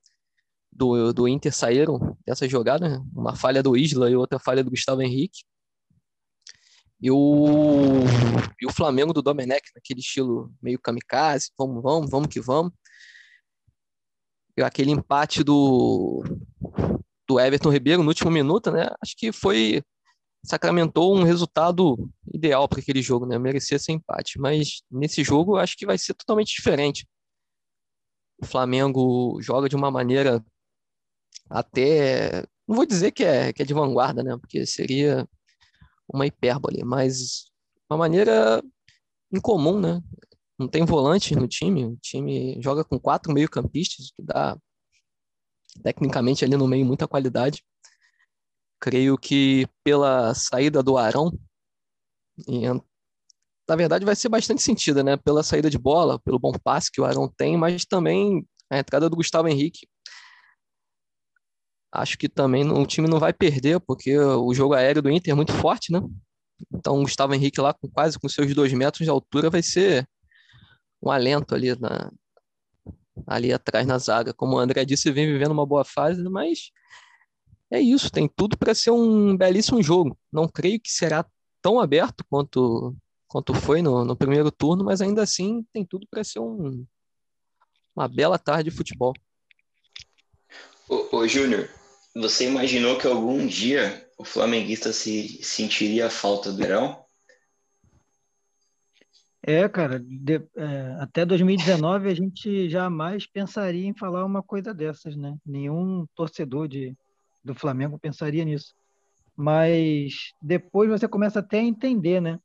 do, do Inter saíram dessa jogada, né? uma falha do Isla e outra falha do Gustavo Henrique. E o, e o Flamengo do Domenech, naquele estilo meio kamikaze, vamos, vamos, vamos que vamos. E aquele empate do, do Everton Ribeiro no último minuto, né? Acho que foi sacramentou um resultado ideal para aquele jogo, né? Merecia ser empate, mas nesse jogo acho que vai ser totalmente diferente. O Flamengo joga de uma maneira até, não vou dizer que é, que é de vanguarda, né? Porque seria uma hipérbole, mas uma maneira incomum, né? Não tem volante no time, o time joga com quatro meio-campistas, que dá tecnicamente ali no meio muita qualidade. Creio que pela saída do Arão, e, na verdade vai ser bastante sentido, né? Pela saída de bola, pelo bom passe que o Arão tem, mas também a entrada do Gustavo Henrique. Acho que também o time não vai perder, porque o jogo aéreo do Inter é muito forte, né? Então o Gustavo Henrique lá com quase com seus dois metros de altura vai ser um alento ali na, ali atrás na zaga. Como o André disse, vem vivendo uma boa fase, mas é isso, tem tudo para ser um belíssimo jogo. Não creio que será tão aberto quanto, quanto foi no, no primeiro turno, mas ainda assim tem tudo para ser um, uma bela tarde de futebol. Ô, ô Júnior, você imaginou que algum dia o flamenguista se sentiria a falta do Verão? É, cara, de, é, até 2019 a gente jamais pensaria em falar uma coisa dessas, né? Nenhum torcedor de, do Flamengo pensaria nisso. Mas depois você começa até a entender, né?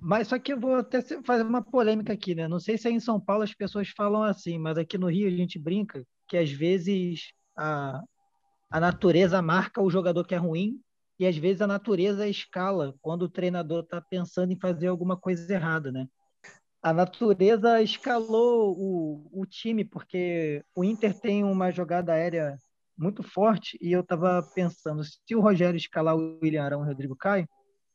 Mas só que eu vou até fazer uma polêmica aqui, né? Não sei se aí em São Paulo as pessoas falam assim, mas aqui no Rio a gente brinca que às vezes a, a natureza marca o jogador que é ruim e às vezes a natureza escala quando o treinador está pensando em fazer alguma coisa errada, né? A natureza escalou o, o time porque o Inter tem uma jogada aérea muito forte e eu estava pensando, se o Rogério escalar o William Arão e o Rodrigo Caio,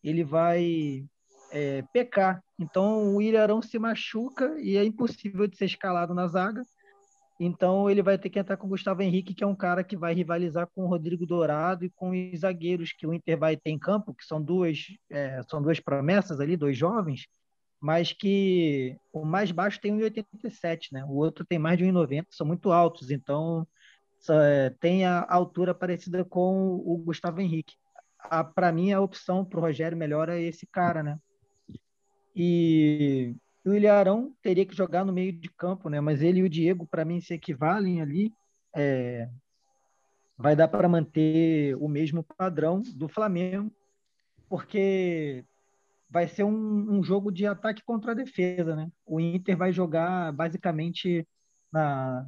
ele vai é, pecar. Então o William Arão se machuca e é impossível de ser escalado na zaga. Então ele vai ter que entrar com o Gustavo Henrique, que é um cara que vai rivalizar com o Rodrigo Dourado e com os zagueiros que o Inter vai ter em campo, que são duas, é, são duas promessas ali, dois jovens, mas que o mais baixo tem 1,87, né? O outro tem mais de 1,90, são muito altos. Então é, tem a altura parecida com o Gustavo Henrique. Para mim, a opção para o Rogério melhor é esse cara, né? E o Ilharão teria que jogar no meio de campo, né? Mas ele e o Diego, para mim, se equivalem ali. É, vai dar para manter o mesmo padrão do Flamengo, porque vai ser um, um, jogo de ataque contra a defesa, né? O Inter vai jogar basicamente na,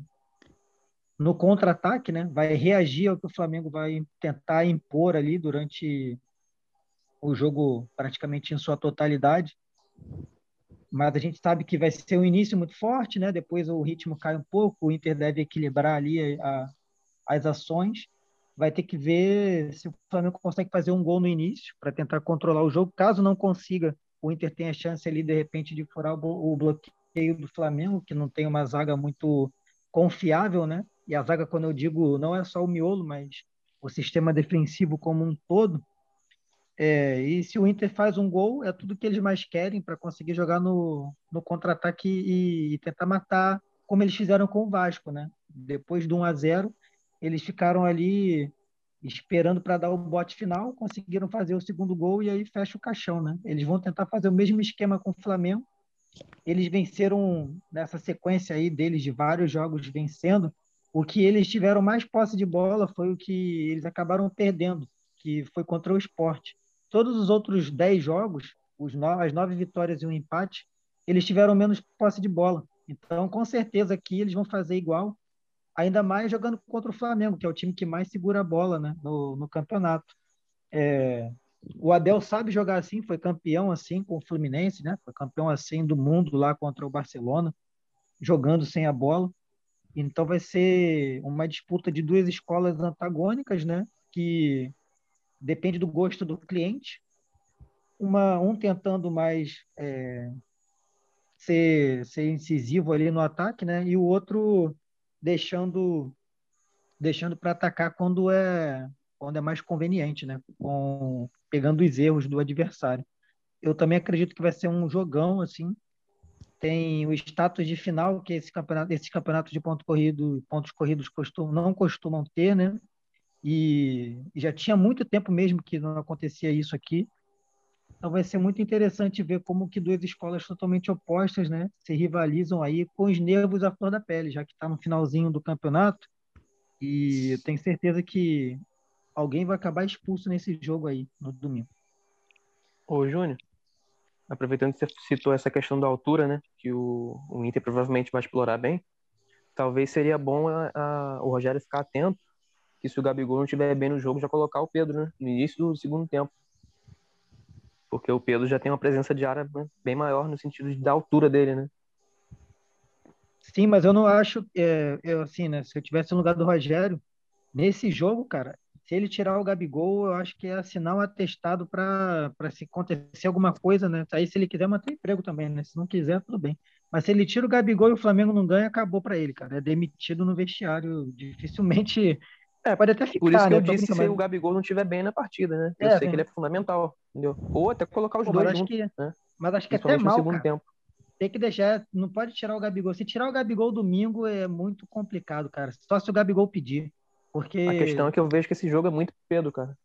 no contra-ataque, né? Vai reagir ao que o Flamengo vai tentar impor ali durante o jogo praticamente em sua totalidade. Mas a gente sabe que vai ser um início muito forte, né? Depois o ritmo cai um pouco, o Inter deve equilibrar ali a, as ações. Vai ter que ver se o Flamengo consegue fazer um gol no início para tentar controlar o jogo. Caso não consiga, o Inter tem a chance ali de repente de furar o bloqueio do Flamengo, que não tem uma zaga muito confiável, né? E a zaga, quando eu digo, não é só o miolo, mas o sistema defensivo como um todo. É, e se o Inter faz um gol, é tudo que eles mais querem para conseguir jogar no, no contra-ataque e, e, tentar matar, como eles fizeram com o Vasco, né? Depois do 1 a 0 eles ficaram ali esperando para dar o bote final, conseguiram fazer o segundo gol e aí fecha o caixão, né? Eles vão tentar fazer o mesmo esquema com o Flamengo. Eles venceram nessa sequência aí deles de vários jogos vencendo, o que eles tiveram mais posse de bola foi o que eles acabaram perdendo, que foi contra o esporte. Todos os outros dez jogos, no, as nove vitórias e um empate, eles tiveram menos posse de bola. Então, com certeza aqui eles vão fazer igual, ainda mais jogando contra o Flamengo, que é o time que mais segura a bola né, no, no campeonato. É, o Abel sabe jogar assim, foi campeão assim com o Fluminense, né? Foi campeão assim do mundo lá contra o Barcelona, jogando sem a bola. Então vai ser uma disputa de duas escolas antagônicas, né? Que depende do gosto do cliente. Uma, um tentando mais é, ser, ser incisivo ali no ataque, né? E o outro deixando deixando para atacar quando é quando é mais conveniente, né? Com, pegando os erros do adversário. Eu também acredito que vai ser um jogão assim. Tem o status de final que esse campeonato, esses campeonatos de ponto corrido, pontos corridos costumam, não costumam ter, né? E, já tinha muito tempo mesmo que não acontecia isso aqui. Então vai ser muito interessante ver como que duas escolas totalmente opostas, né, se rivalizam aí com os nervos à flor da pele, já que está no finalzinho do campeonato. E eu tenho certeza que alguém vai acabar expulso nesse jogo aí no domingo. Ô, Júnior, aproveitando que você citou essa questão da altura, né, que o, o Inter provavelmente vai explorar bem, talvez seria bom a, a, o Rogério ficar atento que se o Gabigol não estiver bem no jogo, já colocar o Pedro, né, no início do segundo tempo. Porque o Pedro já tem uma presença de área bem maior no sentido da altura dele, né? Sim, mas eu não acho, é, eu, assim, né, se eu tivesse no lugar do Rogério, nesse jogo, cara, se ele tirar o Gabigol, eu acho que é um atestado para se acontecer alguma coisa, né? Aí se ele quiser manter emprego também, né? Se não quiser, tudo bem. Mas se ele tira o Gabigol e o Flamengo não ganha, acabou para ele, cara. É demitido no vestiário. Dificilmente. É, pode até ficar. Por isso que né? eu disse se o Gabigol não estiver bem na partida, né? Eu é, sei que ele é fundamental, entendeu? Ou até colocar os Pô, dois juntos, que, né? Mas acho que é até mal, segundo tempo. Tem que deixar, não pode tirar o Gabigol. Se tirar o Gabigol domingo é muito complicado, cara. Só se o Gabigol pedir. Porque... A questão é que eu vejo que esse jogo é muito Pedro, cara.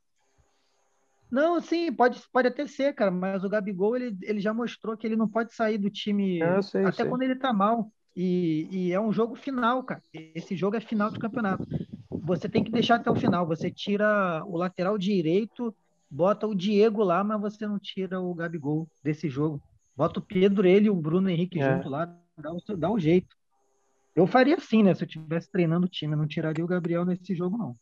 Não, sim, pode, pode até ser, cara, mas o Gabigol ele, ele já mostrou que ele não pode sair do time é, sei, até sei. quando ele tá mal. E, e, é um jogo final, cara. Esse jogo é final do campeonato. Você tem que deixar até o final. Você tira o lateral direito, bota o Diego lá, mas você não tira o Gabigol desse jogo. Bota o Pedro, ele e o Bruno Henrique é. junto lá, dá, dá um jeito. Eu faria assim, né? Se eu estivesse treinando o time, eu não tiraria o Gabriel nesse jogo, não.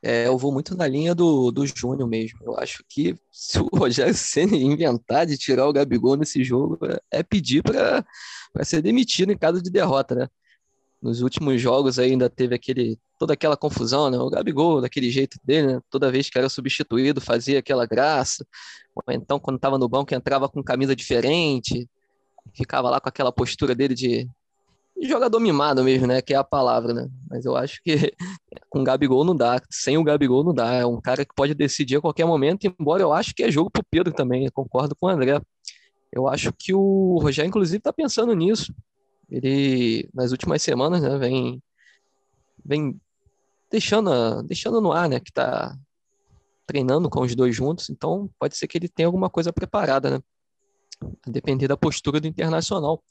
É, eu vou muito na linha do, do Júnior mesmo. Eu acho que se o Rogério Senna inventar de tirar o Gabigol nesse jogo, é, é pedir para ser demitido em caso de derrota, né? Nos últimos jogos ainda teve aquele toda aquela confusão, né? O Gabigol, daquele jeito dele, né? Toda vez que era substituído, fazia aquela graça. Ou então, quando estava no banco, entrava com camisa diferente, ficava lá com aquela postura dele de, jogador mimado mesmo, né? Que é a palavra, né? Mas eu acho que com o Gabigol não dá, sem o Gabigol não dá. É um cara que pode decidir a qualquer momento, embora eu acho que é jogo pro Pedro também, eu concordo com o André. Eu acho que o Rogério, inclusive, está pensando nisso. Ele, nas últimas semanas, né, vem, vem deixando, deixando no ar, né, que está treinando com os dois juntos, então pode ser que ele tenha alguma coisa preparada, né? a depender da postura do Internacional.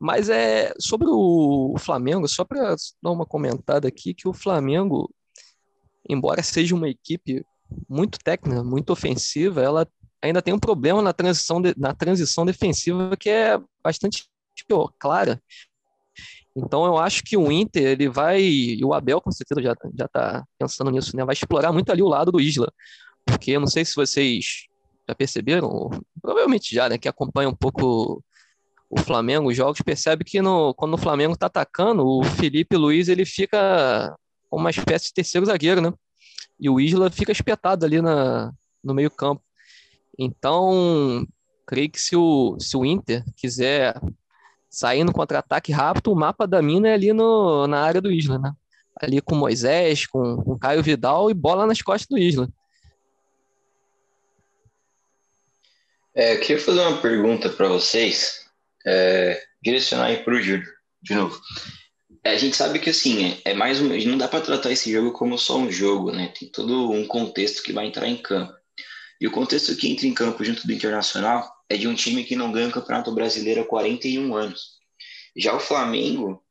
Mas é sobre o Flamengo, só para dar uma comentada aqui, que o Flamengo, embora seja uma equipe muito técnica, muito ofensiva, ela ainda tem um problema na transição, de, na transição defensiva que é bastante clara. Então eu acho que o Inter ele vai e o Abel com certeza já já está pensando nisso, né? Vai explorar muito ali o lado do Isla, porque eu não sei se vocês já perceberam, provavelmente já, né, que acompanha um pouco o Flamengo, os jogos, percebe que no, quando o Flamengo está atacando, o Felipe Luiz ele fica uma espécie de terceiro zagueiro, né? E o Isla fica espetado ali na, no meio campo. Então, creio que se o, se o Inter quiser sair no contra-ataque rápido, o mapa da mina é ali no, na área do Isla, né? Ali com Moisés, com, com Caio Vidal e bola nas costas do Isla. É, eu queria fazer uma pergunta para vocês, é, direcionar aí para o Júlio, de novo. É, a gente sabe que assim, é mais um, não dá para tratar esse jogo como só um jogo, né? Tem todo um contexto que vai entrar em campo. E o contexto que entra em campo junto do Internacional é de um time que não ganha o Campeonato Brasileiro há 41 anos. Já o Flamengo,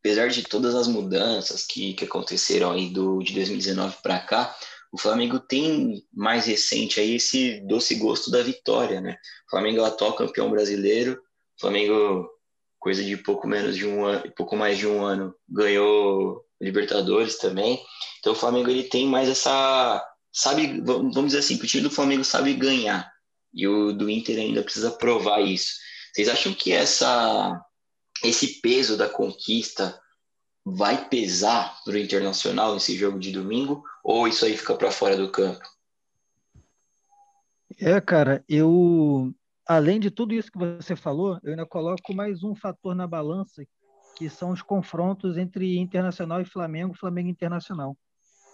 apesar de todas as mudanças que, que aconteceram aí do, de 2019 para cá, o Flamengo tem mais recente aí esse doce gosto da vitória, né? O Flamengo é atual campeão brasileiro, o Flamengo, coisa de pouco menos de um ano, pouco mais de um ano, ganhou Libertadores também. Então o Flamengo ele tem mais essa, sabe, vamos dizer assim, que o time do Flamengo sabe ganhar e o do Inter ainda precisa provar isso. Vocês acham que essa esse peso da conquista vai pesar para o Internacional nesse jogo de domingo ou isso aí fica para fora do campo? É, cara, eu além de tudo isso que você falou, eu ainda coloco mais um fator na balança que são os confrontos entre Internacional e Flamengo, Flamengo Internacional.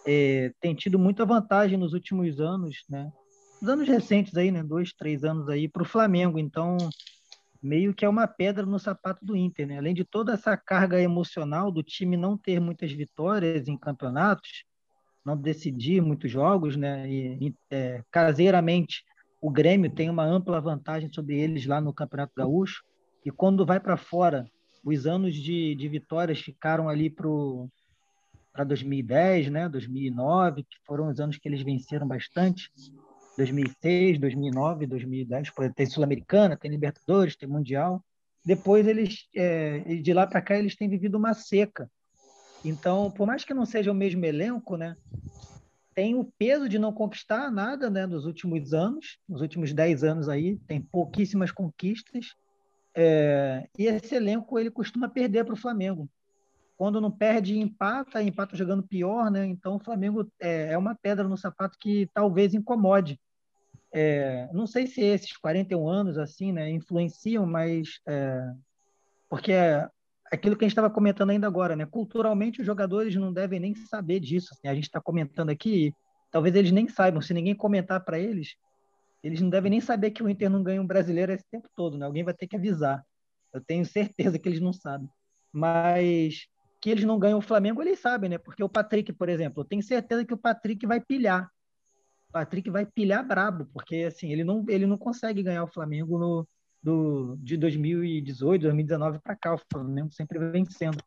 É, tem tido muita vantagem nos últimos anos, né? Nos anos recentes aí, né? Dois, três anos aí para o Flamengo. Então, meio que é uma pedra no sapato do Inter, né? Além de toda essa carga emocional do time não ter muitas vitórias em campeonatos, não decidir muitos jogos, né? E é, caseiramente o Grêmio tem uma ampla vantagem sobre eles lá no Campeonato Gaúcho. E quando vai para fora, os anos de, de vitórias ficaram ali para 2010, né? 2009, que foram os anos que eles venceram bastante. 2006, 2009, 2010, tem Sul-Americana, tem Libertadores, tem Mundial. Depois eles, é, de lá para cá, eles têm vivido uma seca. Então, por mais que não seja o mesmo elenco, né, tem o peso de não conquistar nada, né, nos últimos anos, nos últimos 10 anos aí, tem pouquíssimas conquistas. É, e esse elenco ele costuma perder para o Flamengo. Quando não perde, empata, empata jogando pior, né? Então o Flamengo é, é uma pedra no sapato que talvez incomode é, não sei se esses 41 anos assim, né, influenciam, mas é, porque é aquilo que a gente estava comentando ainda agora, né? Culturalmente os jogadores não devem nem saber disso. Assim, a gente está comentando aqui, talvez eles nem saibam. Se ninguém comentar para eles, eles não devem nem saber que o Inter não ganha um brasileiro esse tempo todo, né? Alguém vai ter que avisar. Eu tenho certeza que eles não sabem. Mas que eles não ganham o Flamengo, eles sabem, né? Porque o Patrick, por exemplo, eu tenho certeza que o Patrick vai pilhar Patrick vai pilhar brabo, porque assim, ele não, ele não consegue ganhar o Flamengo no, do, de 2018, 2019 para cá, o Flamengo sempre vencendo.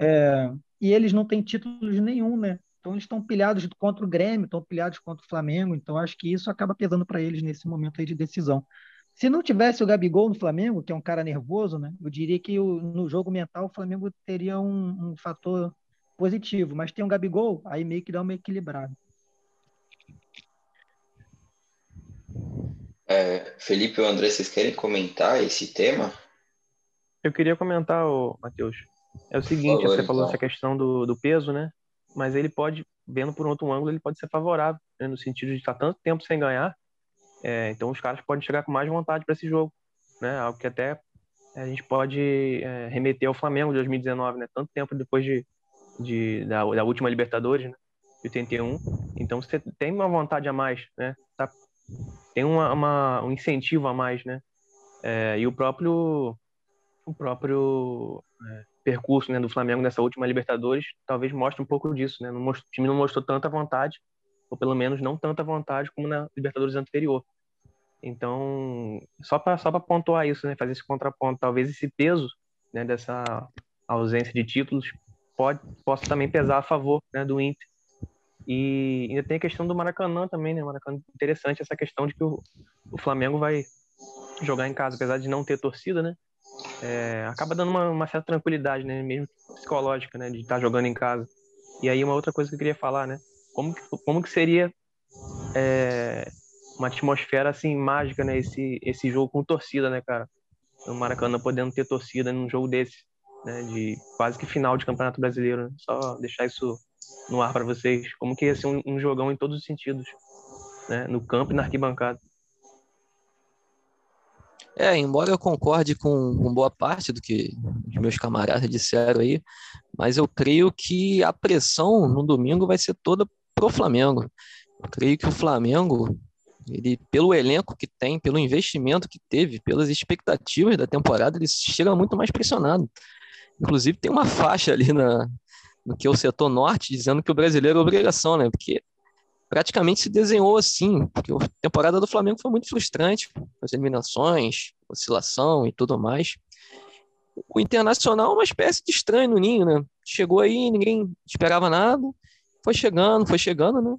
É, e eles não têm títulos nenhum, né? Então eles estão pilhados contra o Grêmio, estão pilhados contra o Flamengo, então acho que isso acaba pesando para eles nesse momento aí de decisão. Se não tivesse o Gabigol no Flamengo, que é um cara nervoso, né? Eu diria que o, no jogo mental o Flamengo teria um, um fator positivo, mas tem um Gabigol, aí meio que dá uma equilibrada. É, Felipe ou André, vocês querem comentar esse tema? Eu queria comentar, Matheus. É o seguinte, favor, você falou então. essa questão do, do peso, né? Mas ele pode, vendo por outro ângulo, ele pode ser favorável, né? no sentido de estar tanto tempo sem ganhar. É, então os caras podem chegar com mais vontade para esse jogo, né? Algo que até a gente pode é, remeter ao Flamengo de 2019, né? Tanto tempo depois de, de da, da, última Libertadores, né? De 81. Então você tem uma vontade a mais, né? Tá tem uma, uma, um incentivo a mais, né? É, e o próprio o próprio é, percurso né, do Flamengo nessa última Libertadores talvez mostre um pouco disso, né? o time não mostrou tanta vontade, ou pelo menos não tanta vontade como na Libertadores anterior. Então, só para só pontuar isso, né, fazer esse contraponto, talvez esse peso né, dessa ausência de títulos pode, possa também pesar a favor né, do Inter, e ainda tem a questão do Maracanã também, né? Maracanã interessante essa questão de que o, o Flamengo vai jogar em casa, apesar de não ter torcida, né? É, acaba dando uma, uma, certa tranquilidade, né? Mesmo psicológica, né? De estar jogando em casa. E aí uma outra coisa que eu queria falar, né? Como que, como que seria é, uma atmosfera assim mágica, né? Esse, esse jogo com torcida, né, cara? O Maracanã podendo ter torcida num jogo desse, né? De quase que final de Campeonato Brasileiro. Né? Só deixar isso no ar para vocês, como que ia ser um, um, jogão em todos os sentidos, né? no campo e na arquibancada. É, embora eu concorde com, com boa parte do que os meus camaradas disseram aí, mas eu creio que a pressão no domingo vai ser toda pro Flamengo. Eu creio que o Flamengo, ele, pelo elenco que tem, pelo investimento que teve, pelas expectativas da temporada, ele chega muito mais pressionado. Inclusive, tem uma faixa ali na, do que o setor norte, dizendo que o brasileiro é obrigação, né? Porque praticamente se desenhou assim, porque a temporada do Flamengo foi muito frustrante, as eliminações, oscilação e tudo mais. O Internacional é uma espécie de estranho no ninho, né? Chegou aí, ninguém esperava nada, foi chegando, foi chegando, né?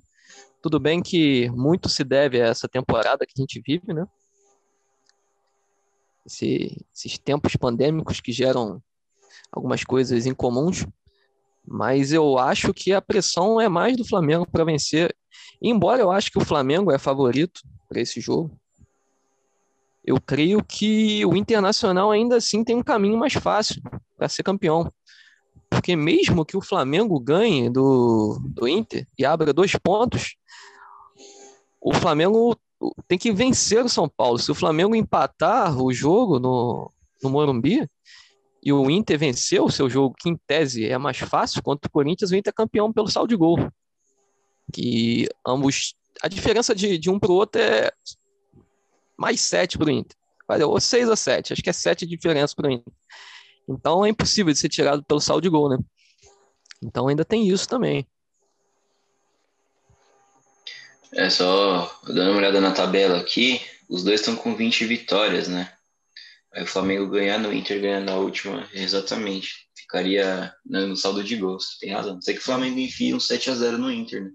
Tudo bem que muito se deve a essa temporada que a gente vive, né? Esse, esses tempos pandêmicos que geram algumas coisas incomuns, mas eu acho que a pressão é mais do Flamengo para vencer. Embora eu acho que o Flamengo é favorito para esse jogo, eu creio que o Internacional ainda assim tem um caminho mais fácil para ser campeão. Porque mesmo que o Flamengo ganhe do, do Inter e abra dois pontos, o Flamengo tem que vencer o São Paulo. Se o Flamengo empatar o jogo no, no Morumbi, e o Inter venceu o seu jogo, que em tese é mais fácil, contra o Corinthians, o Inter é campeão pelo saldo de gol. Que ambos. A diferença de, de um para o outro é mais 7 para o Inter. Ou 6 a 7, acho que é 7 de diferença para o Inter. Então é impossível de ser tirado pelo saldo de gol, né? Então ainda tem isso também. É só dando uma olhada na tabela aqui, os dois estão com 20 vitórias, né? Aí o Flamengo ganhar no Inter ganhar na última, exatamente. Ficaria no saldo de gols. Tem razão. Sei que o Flamengo enfia um 7 a 0 no Inter, né?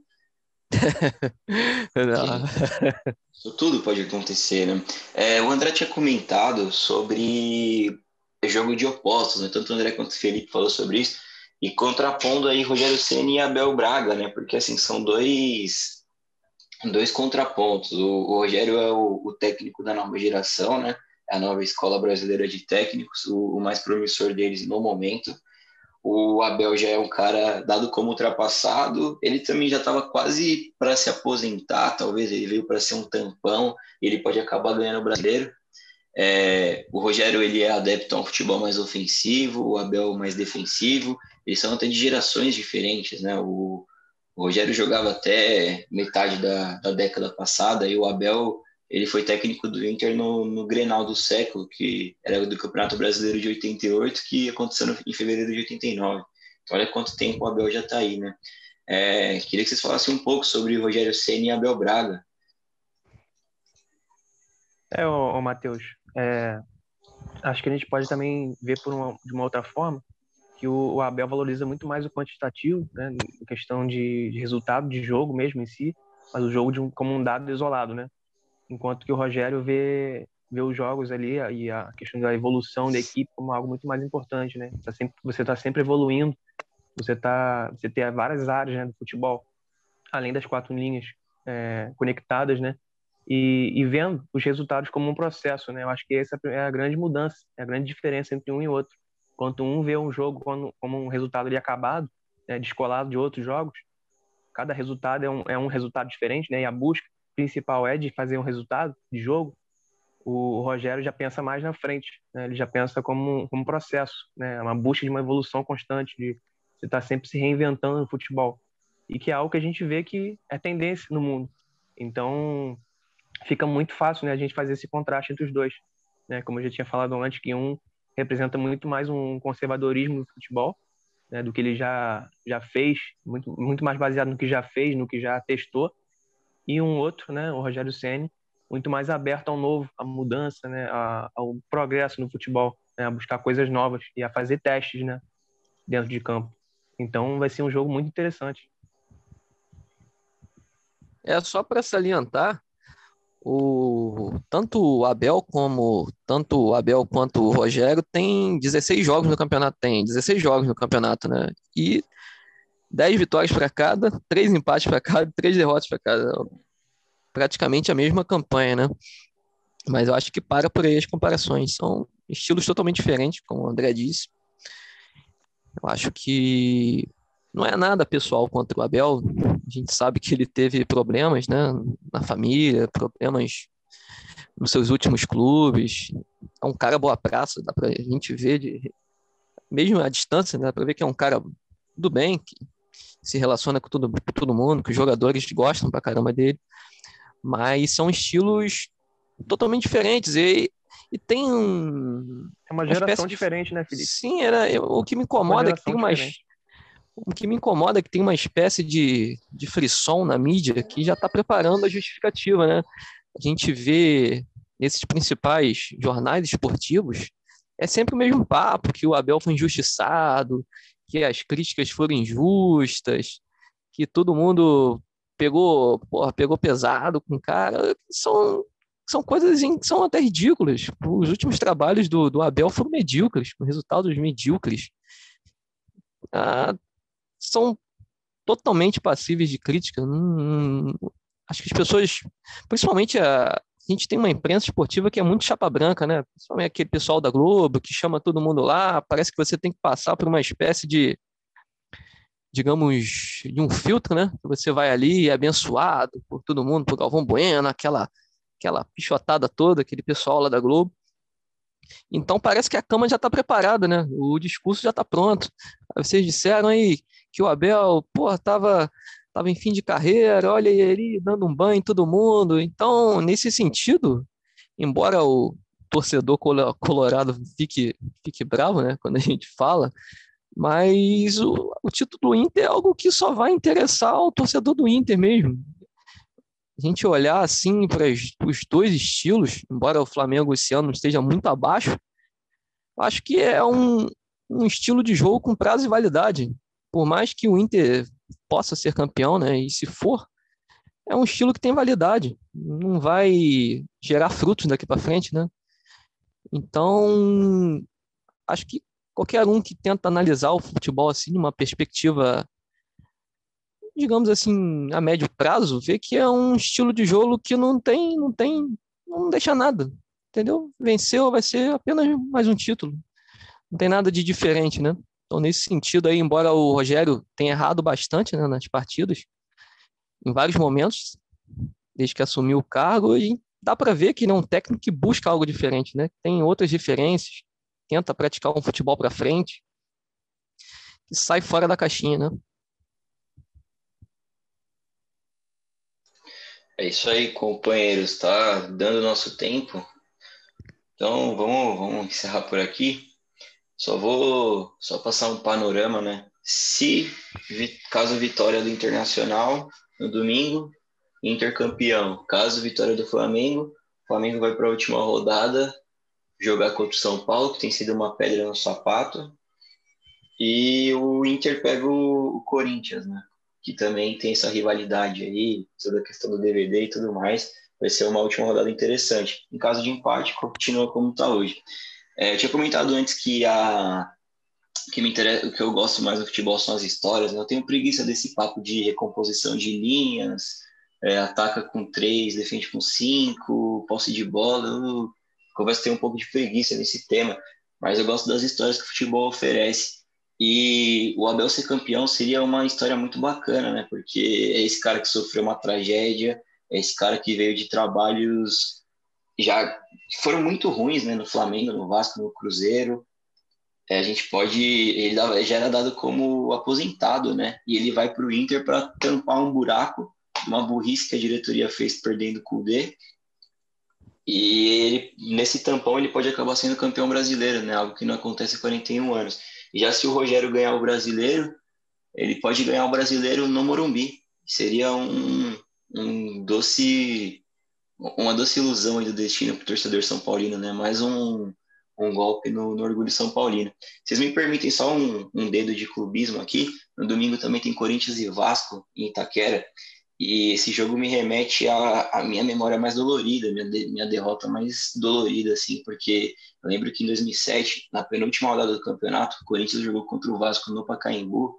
Isso tudo pode acontecer, né? É, o André tinha comentado sobre jogo de opostos, né? Tanto o André quanto o Felipe falou sobre isso. E contrapondo aí Rogério Ceni e Abel Braga, né? Porque assim, são dois, dois contrapontos. O, o Rogério é o, o técnico da nova geração, né? A nova escola brasileira de técnicos, o, o mais promissor deles no momento. O Abel já é um cara dado como ultrapassado, ele também já estava quase para se aposentar, talvez ele veio para ser um tampão, ele pode acabar ganhando o brasileiro. É, o Rogério ele é adepto a um futebol mais ofensivo, o Abel mais defensivo, eles são até de gerações diferentes, né? O, o Rogério jogava até metade da, da década passada e o Abel ele foi técnico do Inter no, no Grenal do século, que era do Campeonato Brasileiro de 88, que aconteceu em fevereiro de 89. Então, olha quanto tempo o Abel já está aí, né? É, queria que vocês falassem um pouco sobre o Rogério Senna e Abel Braga. É, ô, ô Matheus, é, acho que a gente pode também ver por uma, de uma outra forma que o, o Abel valoriza muito mais o quantitativo, né, questão de, de resultado de jogo mesmo em si, mas o jogo um, como um dado isolado, né? Enquanto que o Rogério vê, vê os jogos ali e a questão da evolução da equipe como algo muito mais importante, né? Tá sempre, você está sempre evoluindo, você tá, você tem várias áreas né, do futebol, além das quatro linhas é, conectadas, né? E, e, vendo os resultados como um processo, né? Eu acho que essa é a grande mudança, é a grande diferença entre um e outro. Enquanto um vê um jogo como, como um resultado ali acabado, né, descolado de outros jogos, cada resultado é um, é um resultado diferente, né? E a busca principal é de fazer um resultado de jogo, o Rogério já pensa mais na frente, né? ele já pensa como, como um processo, né? uma busca de uma evolução constante, de você estar tá sempre se reinventando no futebol, e que é algo que a gente vê que é tendência no mundo. Então, fica muito fácil né, a gente fazer esse contraste entre os dois. Né? Como eu já tinha falado antes, que um representa muito mais um conservadorismo no futebol, né, do que ele já, já fez, muito, muito mais baseado no que já fez, no que já testou, e um outro, né, o Rogério Ceni, muito mais aberto ao novo, à mudança, né, ao progresso no futebol, né, a buscar coisas novas e a fazer testes, né, dentro de campo. Então vai ser um jogo muito interessante. É só para salientar, o tanto o Abel como tanto o Abel quanto o Rogério tem 16 jogos no campeonato, tem 16 jogos no campeonato, né? E 10 vitórias para cada, 3 empates para cada, 3 derrotas para cada. Praticamente a mesma campanha, né? Mas eu acho que para por aí as comparações. São estilos totalmente diferentes, como o André disse. Eu acho que não é nada pessoal contra o Abel. A gente sabe que ele teve problemas, né? Na família, problemas nos seus últimos clubes. É um cara boa praça, dá para a gente ver, de, mesmo à distância, né? dá para ver que é um cara do bem, que se relaciona com todo, com todo mundo, que os jogadores gostam pra caramba dele, mas são estilos totalmente diferentes e, e tem um, é uma geração uma diferente, né, Felipe? Sim, era o que me incomoda é que tem umas o que me incomoda é que tem uma espécie de, de frisson na mídia que já está preparando a justificativa, né? A gente vê nesses principais jornais esportivos é sempre o mesmo papo que o Abel foi injustiçado, que as críticas foram injustas, que todo mundo pegou, porra, pegou pesado com o cara, são, são coisas que são até ridículas. Os últimos trabalhos do, do Abel foram medíocres, com resultados medíocres. Ah, são totalmente passíveis de crítica. Hum, acho que as pessoas, principalmente a, a gente tem uma imprensa esportiva que é muito chapa branca, né? Principalmente aquele pessoal da Globo que chama todo mundo lá, parece que você tem que passar por uma espécie de, digamos, de um filtro, né? Você vai ali é abençoado por todo mundo, por Galvão Bueno, aquela, aquela pichotada toda, aquele pessoal lá da Globo. Então parece que a cama já está preparada, né? O discurso já está pronto. Vocês disseram aí que o Abel, pô, estava tava em fim de carreira, olha ele dando um banho em todo mundo. Então, nesse sentido, embora o torcedor colorado fique, fique bravo, né, quando a gente fala, mas o, o título do Inter é algo que só vai interessar ao torcedor do Inter mesmo. A gente olhar assim para os dois estilos, embora o Flamengo esse ano esteja muito abaixo, acho que é um, um estilo de jogo com prazo e validade. Por mais que o Inter possa ser campeão, né, e se for, é um estilo que tem validade, não vai gerar frutos daqui para frente, né? Então, acho que qualquer um que tenta analisar o futebol assim, numa perspectiva, digamos assim, a médio prazo, vê que é um estilo de jogo que não tem, não tem, não deixa nada, entendeu? Venceu, vai ser apenas mais um título. Não tem nada de diferente, né? Então, nesse sentido aí, embora o Rogério tenha errado bastante né, nas partidas, em vários momentos, desde que assumiu o cargo, e dá para ver que ele é um técnico que busca algo diferente, né? Tem outras diferenças, tenta praticar um futebol para frente, e sai fora da caixinha, né? É isso aí, companheiros, tá dando nosso tempo. Então vamos, vamos encerrar por aqui. Só vou só passar um panorama, né? Se caso vitória do Internacional no domingo, intercampeão. Caso vitória do Flamengo, Flamengo vai para a última rodada jogar contra o São Paulo, que tem sido uma pedra no sapato. E o Inter pega o, o Corinthians, né? Que também tem essa rivalidade aí, toda a questão do DVD e tudo mais. Vai ser uma última rodada interessante. Em caso de empate, continua como está hoje. É, eu tinha comentado antes que a que me interessa, o que eu gosto mais do futebol são as histórias. Né? Eu tenho preguiça desse papo de recomposição de linhas, é, ataca com três, defende com cinco, posse de bola. Eu ter um pouco de preguiça nesse tema, mas eu gosto das histórias que o futebol oferece. E o Abel ser campeão seria uma história muito bacana, né? Porque é esse cara que sofreu uma tragédia, é esse cara que veio de trabalhos já foram muito ruins, né? No Flamengo, no Vasco, no Cruzeiro. É, a gente pode. Ele já era dado como aposentado, né? E ele vai para o Inter para tampar um buraco uma burrice que a diretoria fez perdendo o Kudê. E ele, nesse tampão ele pode acabar sendo campeão brasileiro, né? Algo que não acontece há 41 anos. E já se o Rogério ganhar o brasileiro, ele pode ganhar o brasileiro no Morumbi. Seria um, um doce, uma doce ilusão aí do destino para o torcedor São Paulino, né? Mais um, um golpe no, no, orgulho São Paulino. Vocês me permitem só um, um dedo de clubismo aqui? No domingo também tem Corinthians e Vasco em Itaquera. E esse jogo me remete à, minha memória mais dolorida, minha, de, minha derrota mais dolorida, assim, porque eu lembro que em 2007, na penúltima rodada do campeonato, o Corinthians jogou contra o Vasco no Pacaembu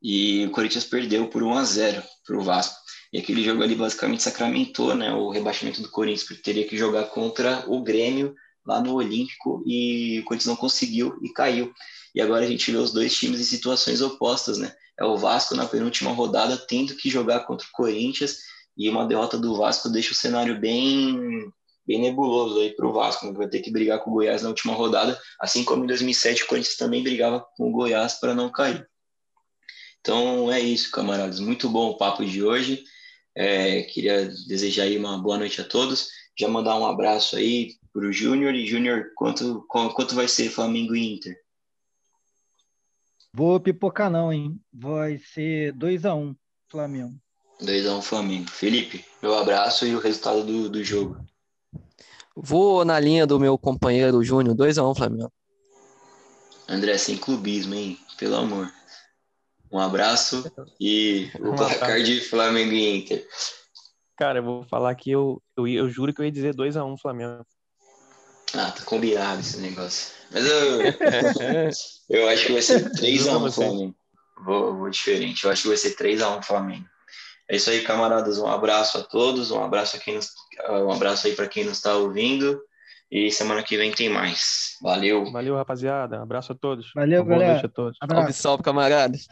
e o Corinthians perdeu por 1 a 0 para o Vasco. E aquele jogo ali basicamente sacramentou né, o rebaixamento do Corinthians, porque teria que jogar contra o Grêmio lá no Olímpico e o Corinthians não conseguiu e caiu. E agora a gente vê os dois times em situações opostas, né? é o Vasco na penúltima rodada tendo que jogar contra o Corinthians e uma derrota do Vasco deixa o cenário bem bem nebuloso aí para o Vasco, né? vai ter que brigar com o Goiás na última rodada, assim como em 2007 o Corinthians também brigava com o Goiás para não cair. Então é isso, camaradas. Muito bom o papo de hoje. É, queria desejar aí uma boa noite a todos. Já mandar um abraço aí para o Júnior. E Júnior, quanto, quanto vai ser Flamengo e Inter? Vou pipocar não, hein? Vai ser 2x1 um, Flamengo. 2x1 um, Flamengo. Felipe, meu abraço e o resultado do, do jogo. Vou na linha do meu companheiro Júnior, 2x1 um, Flamengo. André, sem clubismo, hein? Pelo amor. Um abraço e o placar de Flamengo e Inter. Cara, eu vou falar que eu, eu, eu juro que eu ia dizer 2x1 Flamengo. Ah, tá combinado esse negócio. Mas eu, eu acho que vai ser 3x1 Flamengo. Vou, vou diferente. Eu acho que vai ser 3x1 Flamengo. É isso aí, camaradas. Um abraço a todos. Um abraço, a quem nos, um abraço aí para quem nos está ouvindo. E semana que vem tem mais. Valeu. Valeu, rapaziada. Abraço a todos. Valeu, Boa galera. noite a todos. Salve, salve, camaradas.